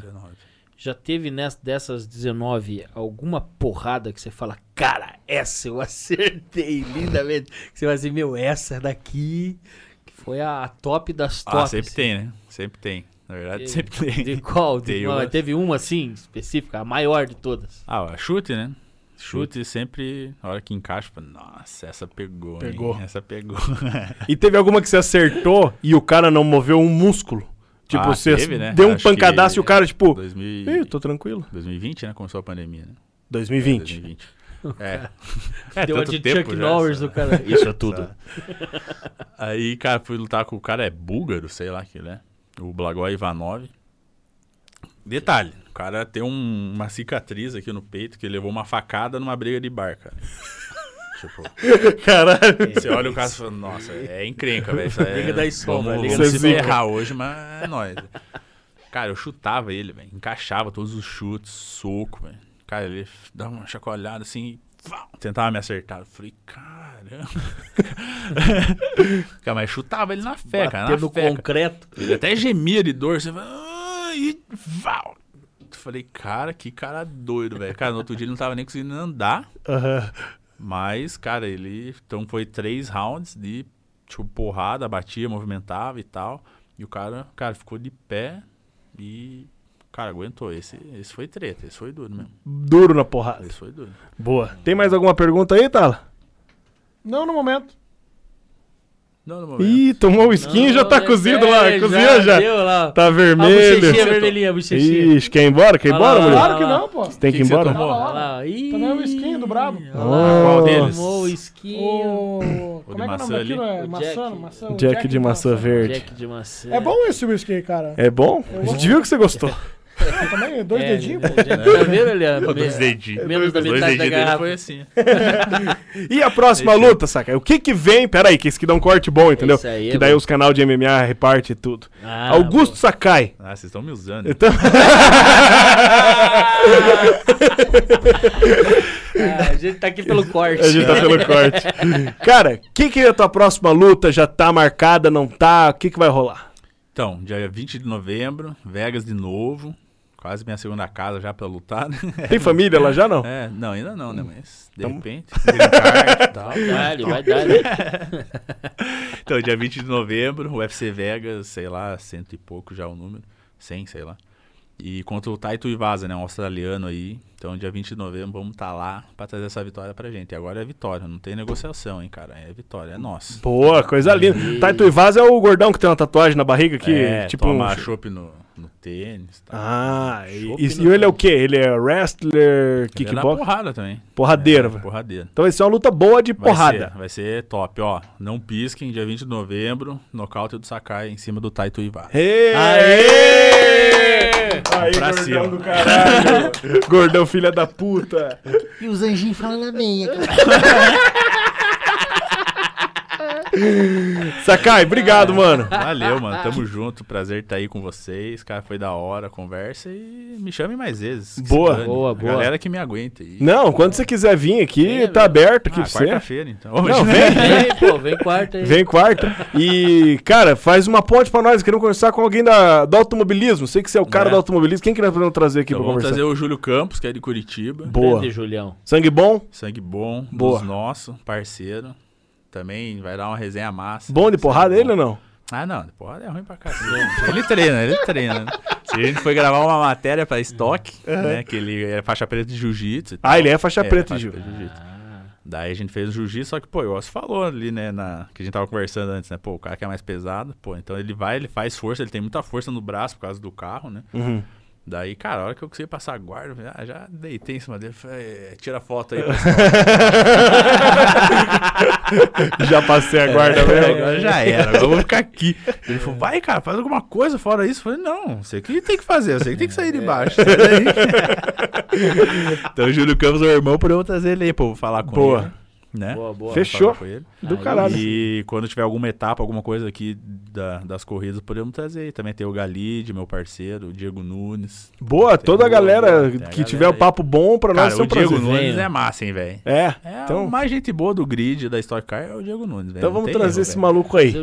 Já teve nessa, dessas 19 alguma porrada que você fala, cara, essa eu acertei lindamente. Que você vai dizer, meu, essa daqui que foi a top das Ah, tops. sempre tem, né? Sempre tem. Na verdade, E- sempre tem. De qual? De, Tem uma- teve uma assim, específica, a maior de todas. Ah, chute, né? Chute sempre, na hora que encaixa, fala, nossa, essa pegou, hein? Pegou. Essa pegou. E teve alguma que você acertou e o cara não moveu um músculo? Tipo, Ah, você teve, né? deu um Acho pancadaço que e o cara, tipo, 2000 Ih, tô tranquilo. 2020, né? Começou a pandemia, né? 2020. 2020. É. é Deu a tanto de tempo Chuck já, Norris do cara. Isso é tudo. Aí, cara, fui lutar com o cara, é búlgaro, sei lá que ele é. O Blagoj Ivanov. Detalhe, o cara tem um- uma cicatriz aqui no peito que ele levou uma facada numa briga de bar, cara. Tipo, Caralho. você olha o cara e fala, nossa, é encrenca, velho. é- Liga da sombra, Vamos, liga se zica. ferrar hoje, mas é nóis. Cara, eu chutava ele, velho. Encaixava todos os chutes, soco, velho. Cara, ele dava uma chacoalhada assim e tentava me acertar. Eu falei, caramba. cara, mas chutava ele na fé, cara. Na no fé, cara. concreto. Ele até gemia de dor. Você fala, "Ah", e vá. Eu falei, cara, que cara doido, velho. Cara, no outro dia ele não tava nem conseguindo andar. Aham. Mas, cara, ele. Então foi três rounds de, tipo, porrada, batia, movimentava e tal. E o cara, cara, ficou de pé e. Cara, aguentou. Esse, esse foi treta, esse foi duro mesmo. Duro na porrada. Esse foi duro. Boa. Tem mais alguma pergunta aí, Tala? Não no momento. Não, no momento. Ih, tomou o skin e já tá Não, cozido é, lá. Cozinha já. Deu lá. Tá A vermelho. bochechinha vermelhinha, a bochechinha. Ixi, quer ir embora? Quer ir embora, mulher? Claro que não, pô. Tem que ir Que você embora? tomou? Olha lá. Ih, é o skin do Brabo. Oh. Qual deles? Tomou o skin. O... Como é que é o maçã nome daquilo? ali? É maçã, Jack. maçã. o Jack de maçã verde. Jack de maçã. É bom esse whisky, cara. É bom? A gente viu que você gostou. Também, dois É, dedinhos, pô. Tá vendo, Eliane? Dois dedinhos. Menos da metade da garrafa. foi assim. E a próxima luta, saca? O que que vem? Pera aí, que esse aqui dá um corte bom, entendeu? Isso aí é que daí bom. os canal de MMA reparte tudo. Ah, Augusto Sakai. Ah, vocês estão me usando. Então... Ah, a gente tá aqui pelo corte. A gente tá pelo corte. Cara, o que que é a tua próxima luta? Já tá marcada, não tá? O que que vai rolar? Então, dia 20 de novembro, Vegas de novo. Quase minha segunda casa já pra lutar, né? Tem família lá já, não? É, não, ainda não, né? Mas de Então- repente. card e tal. Dá-lhe, vai dar. Então, dia 20 de novembro, UFC Vegas, sei lá, cento e pouco já o número. 100, sei lá. E contra o Taito Ivasa, né? Um australiano aí. Então, dia 20 de novembro, vamos estar lá pra trazer essa vitória pra gente. E agora é vitória, não tem negociação, hein, cara? É vitória, é nossa. Boa, coisa linda. Taito Ivaz é o gordão que tem uma tatuagem na barriga aqui, é, tipo um... toma chopp no, no tênis. Tá. Ah, e, e- e ele é o quê? Ele é wrestler, Ele é na kickbox? porrada também. Porradeiro. É, porradeiro. Então vai ser uma luta boa de Vai porrada. ser, vai ser top, ó. Não pisquem, dia 20 de novembro, nocaute do Sakai em cima do Taito Ivasa. Ê! Aê! Aí, Pra gordão cima. do caralho. gordão filha da puta. E os anjinhos falando amém. Sakai, obrigado, mano. Valeu, mano. Tamo junto. Prazer estar aí com vocês. Cara, foi da hora a conversa e me chame mais vezes. Boa. Boa, A boa. Galera que me aguenta aí. Não, quando você quiser vir aqui, Venha, tá aberto aqui Ah, pra você. quarta-feira, então. Não, Hoje, né? vem. Vem, pô, vem quarta aí. Vem quarta. E, cara, faz uma ponte pra nós. Queremos conversar com alguém da, do automobilismo. Sei que você é o cara É. do automobilismo. Quem que nós podemos trazer aqui Então, pra vamos conversar? trazer o Júlio Campos, que é de Curitiba. Boa. Grande Julião. Sangue bom? Sangue bom, Boa. dos nosso, parceiro. Também vai dar uma resenha massa. Bom de porrada ele ou não? Ah, não, de porrada é ruim pra cacete. ele treina, ele treina. né? A gente foi gravar uma matéria pra estoque, né? Que ele é faixa preta de jiu-jitsu. Ah, ele é faixa É, preta de faixa jiu. preta de jiu-jitsu. Ah, Daí a gente fez o jiu-jitsu, só que, pô, igual você falou ali, né, na, que a gente tava conversando antes, né, pô, o cara que é mais pesado, pô, então ele vai, ele faz força, ele tem muita força no braço por causa do carro, né, Uhum. daí, cara, a hora que eu consegui passar a guarda, falei, ah, já deitei em cima dele, falei, "É, tira foto aí, Já passei a guarda É, mesmo. agora já era, agora eu vou ficar aqui. Ele falou, vai, cara, faz alguma coisa fora isso. Eu falei, não, você que tem que fazer, você que tem que sair de baixo. sai daí." então o Júlio Campos, meu irmão, podemos trazer ele aí, pô, vou falar com Boa. ele. Né? boa, boa. Fechou. Falar com ele. Do Aí- caralho. E quando tiver alguma etapa, alguma coisa aqui da- das corridas, podemos trazer aí. Também tem o Galide, meu parceiro, o Diego Nunes. Boa, Tem toda a galera boa, a que galera tiver o aí. papo bom pra nós Cara, é um o Diego prazer. Nunes é massa, hein, velho. É, É, então, o mais gente boa do grid da Stock Car é o Diego Nunes, velho. então vamos trazer erro, esse velho. maluco aí.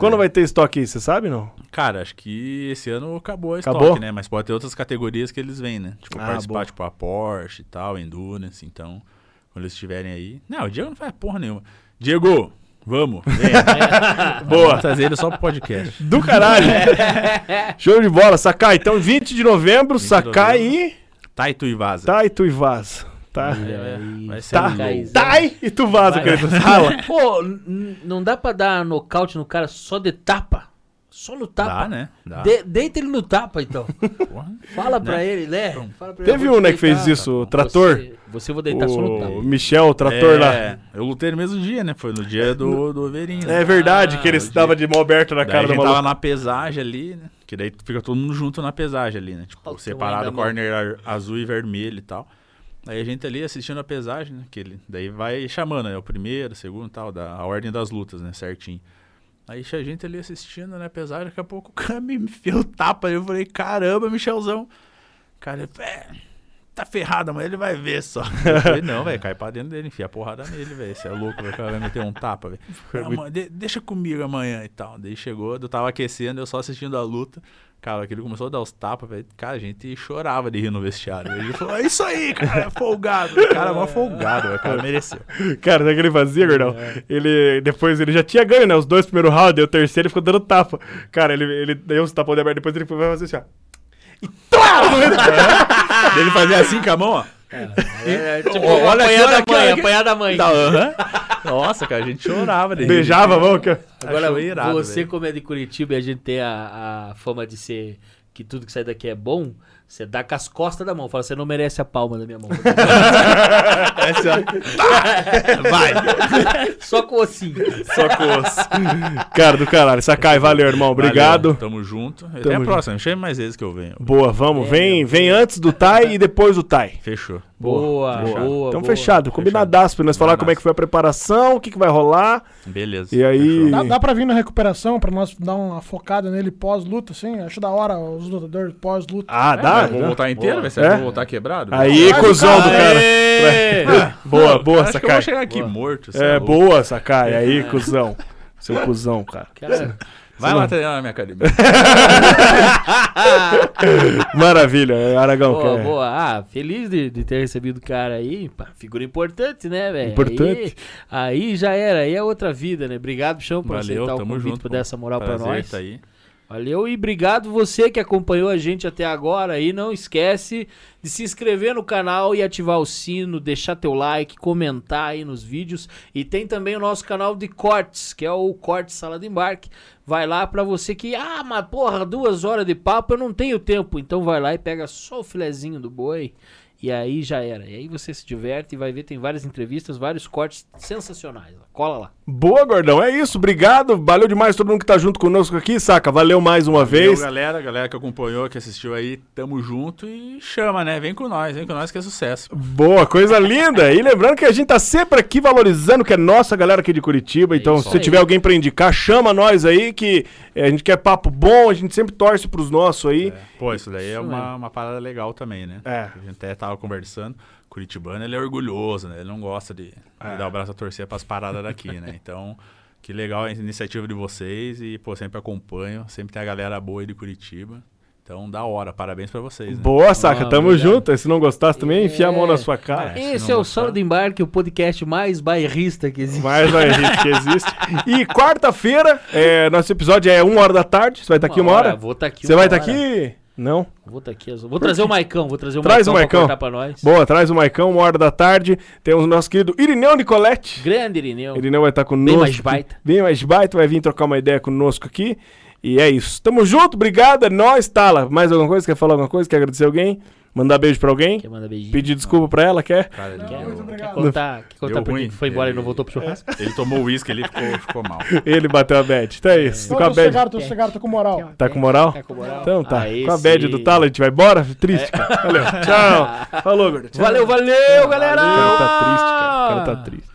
Quando vai ter estoque aí, você sabe não? Cara, acho que esse ano acabou a Acabou? estoque, né? Mas pode ter outras categorias que eles vêm, né? Tipo, Ah, participar, boa. tipo, a Porsche e tal, Endurance. Então, quando eles estiverem aí... Não, o Diego não faz porra nenhuma. Diego, vamos, venha. Boa. Vamos trazer ele só pro podcast. Do caralho. Show de bola, Sakai. Então 20 de novembro, 20 de Sakai novembro. e... Taito e vaza. Tá e tu e vaza. Tá. É, vai ser Tá. Tá e tu vaza, querido. Fala. Pô, não dá pra dar nocaute no cara só de tapa? Só no tapa. Dá, né? Dá. De- deita ele no tapa, então. Porra. Fala pra ele, né? Fala pra ele, Teve um, né, que fez isso, o trator. Você, você vou deitar só no O tapa. Michel, o trator lá. É, eu lutei no mesmo dia, né? Foi no dia do, do Overinho. É né? verdade Ah, que ele o estava de mão aberta na Daí cara do gente tava maluco. na pesagem ali, né? Que daí fica todo mundo junto na pesagem ali, né? Tipo, um separado corner azul e vermelho e tal. Aí a gente ali assistindo a pesagem, né? Que ele, daí vai chamando, né? O primeiro, o segundo e tal, da, a ordem das lutas, né? Certinho. Aí a gente ali assistindo, né? Pesagem, daqui a pouco o cara me enfiou o tapa. Eu falei, caramba, Michelzão. Cara, é, tá ferrado, mas ele vai ver só. Eu falei, não, velho, cai pra dentro dele, enfia a porrada nele, velho. Você é louco, o cara vai meter um tapa, velho. Mano, de- deixa comigo amanhã e tal. Daí chegou, eu tava aquecendo, eu só assistindo a luta. Cara, que ele começou a dar os tapas, velho. Cara, a gente chorava de rir no vestiário. Ele falou, é isso aí, cara, folgado. O cara é mó folgado, velho, o cara mereceu. Cara, sabe o que ele fazia, gordão? Ele, depois, ele já tinha ganho, né? Os dois primeiros rounds, e o terceiro ele ficou dando tapa. Cara, ele, ele deu os tapão de aberto, depois ele foi fazer assim, ó. E! Daí ele fazia assim com a mão, ó. É, tipo, Ó, olha apanhar da mãe, aqui. apanhar da mãe. Tá, aham. Nossa, cara, a gente chorava. Beijava a mão. Que... Agora, irado, você velho. como é de Curitiba e a gente tem a, a fama de ser que tudo que sai daqui é bom, você dá com as costas da mão. Fala, você não merece a palma da minha mão. Essa, tá. Vai. Só com o ossinho. Só com osso. Cara do caralho. Sakai, valeu, irmão. Obrigado. Valeu, tamo junto. Até Tamo a junto. próxima. Me chame mais vezes que eu venho. Boa, vamos. É, Vem, meu. vem antes do Tai e depois do Tai. Fechou. Boa, boa, boa. Então fechado, combinadaço pra nós falar como é que foi a preparação, o que, que vai rolar. Beleza. E aí-. Dá, dá pra vir na recuperação pra nós dar uma focada nele pós-luta, assim? Acho da hora os lutadores pós-luta. Ah, É, dá? dá. voltar inteiro, vai ser É? voltar quebrado? Aí, Vai, cuzão do cara. Boa, boa, acho que eu vou Sakai. chegar aqui Boa. morto. É, boa, Sakai. Aí, cuzão. Seu cuzão, cara. Cara, Vai lá treinar na minha academia. Maravilha, Aragão. boa, boa. Ah, feliz de, de ter recebido o cara aí. Pá, figura importante, né, velho? Importante. Aí, aí já era, aí é outra vida, né? Obrigado, Chão, por Valeu, aceitar o tamo convite, junto. por dar essa moral pra nós. tá aí. Valeu e obrigado você que acompanhou a gente até agora aí. Não esquece de se inscrever no canal e ativar o sino, deixar teu like, comentar aí nos vídeos. E tem também o nosso canal de cortes, que é o Corte Sala de Embarque. Vai lá pra você que, ah, mas porra, duas horas de papo eu não tenho tempo. Então vai lá e pega só o filezinho do boi. E aí já era. E aí você se diverte e vai ver, tem várias entrevistas, vários cortes sensacionais. Cola lá. Boa, gordão. É isso. Obrigado. Valeu demais todo mundo que tá junto conosco aqui, saca? Valeu mais uma Valeu, vez. galera, galera que acompanhou, que assistiu aí, tamo junto e chama, né? Vem com nós, vem com nós que é sucesso. Boa, coisa linda. E lembrando que a gente tá sempre aqui valorizando que é nossa galera aqui de Curitiba. Então, isso se você aí. tiver alguém pra indicar, chama nós aí, que eh, a gente quer papo bom, a gente sempre torce pros nossos aí. Pô, isso daí é Isso uma, uma parada legal também, né? É. A gente até tava conversando. Curitibano, ele é orgulhoso, né? Ele não gosta de, de É. dar o braço a torcer pras paradas daqui, né? Então, que legal a iniciativa de vocês e, pô, sempre acompanho. Sempre tem a galera boa aí de Curitiba. Então, da hora. Parabéns pra vocês, né? Boa, saca. Ah, Tamo obrigado. junto. E Se não gostasse também, enfia a mão É. na sua cara. É. se Esse é o gostar- Sala de Embarque, o podcast mais bairrista que existe. Mais gente que existe. E quarta-feira, é, nosso episódio é uma hora da tarde. Você vai estar aqui uma hora? Vou estar aqui Você vai estar hora. aqui? Não? Vou, tá aqui, vou trazer o Maicão, vou trazer o Traz o Maicão Maicão. pra cortar pra nós. Boa, traz o Maicão, uma hora da tarde. Temos o nosso querido Irineu Nicoletti. Grande Irineu. Irineu vai estar conosco. mais aqui. baita. Bem mais baita, vai vir trocar uma ideia conosco aqui. E é isso. Tamo junto, obrigado, é nóis, Tala. Mais alguma coisa? Quer falar alguma coisa? Quer agradecer alguém? Mandar beijo pra alguém? Quer mandar beijinho? Pedir desculpa pra ela, quer? Cara, ele, Quer, Muito quer obrigado. contar, quer contar por que foi embora e não Ele- voltou pro churrasco? ele tomou uísque ali e ficou, ficou mal. Ele bateu a bad. Então é isso. Tô Com a bad. sossegado, tô sossegado, tô com moral. Tá com moral? Tá com moral? Então tá. Aí com a bad sim. do Tala, a gente vai embora? Triste, cara. Valeu. Tchau. Falou, gordo. Valeu, valeu, galera! O cara tá triste, cara. O cara tá triste.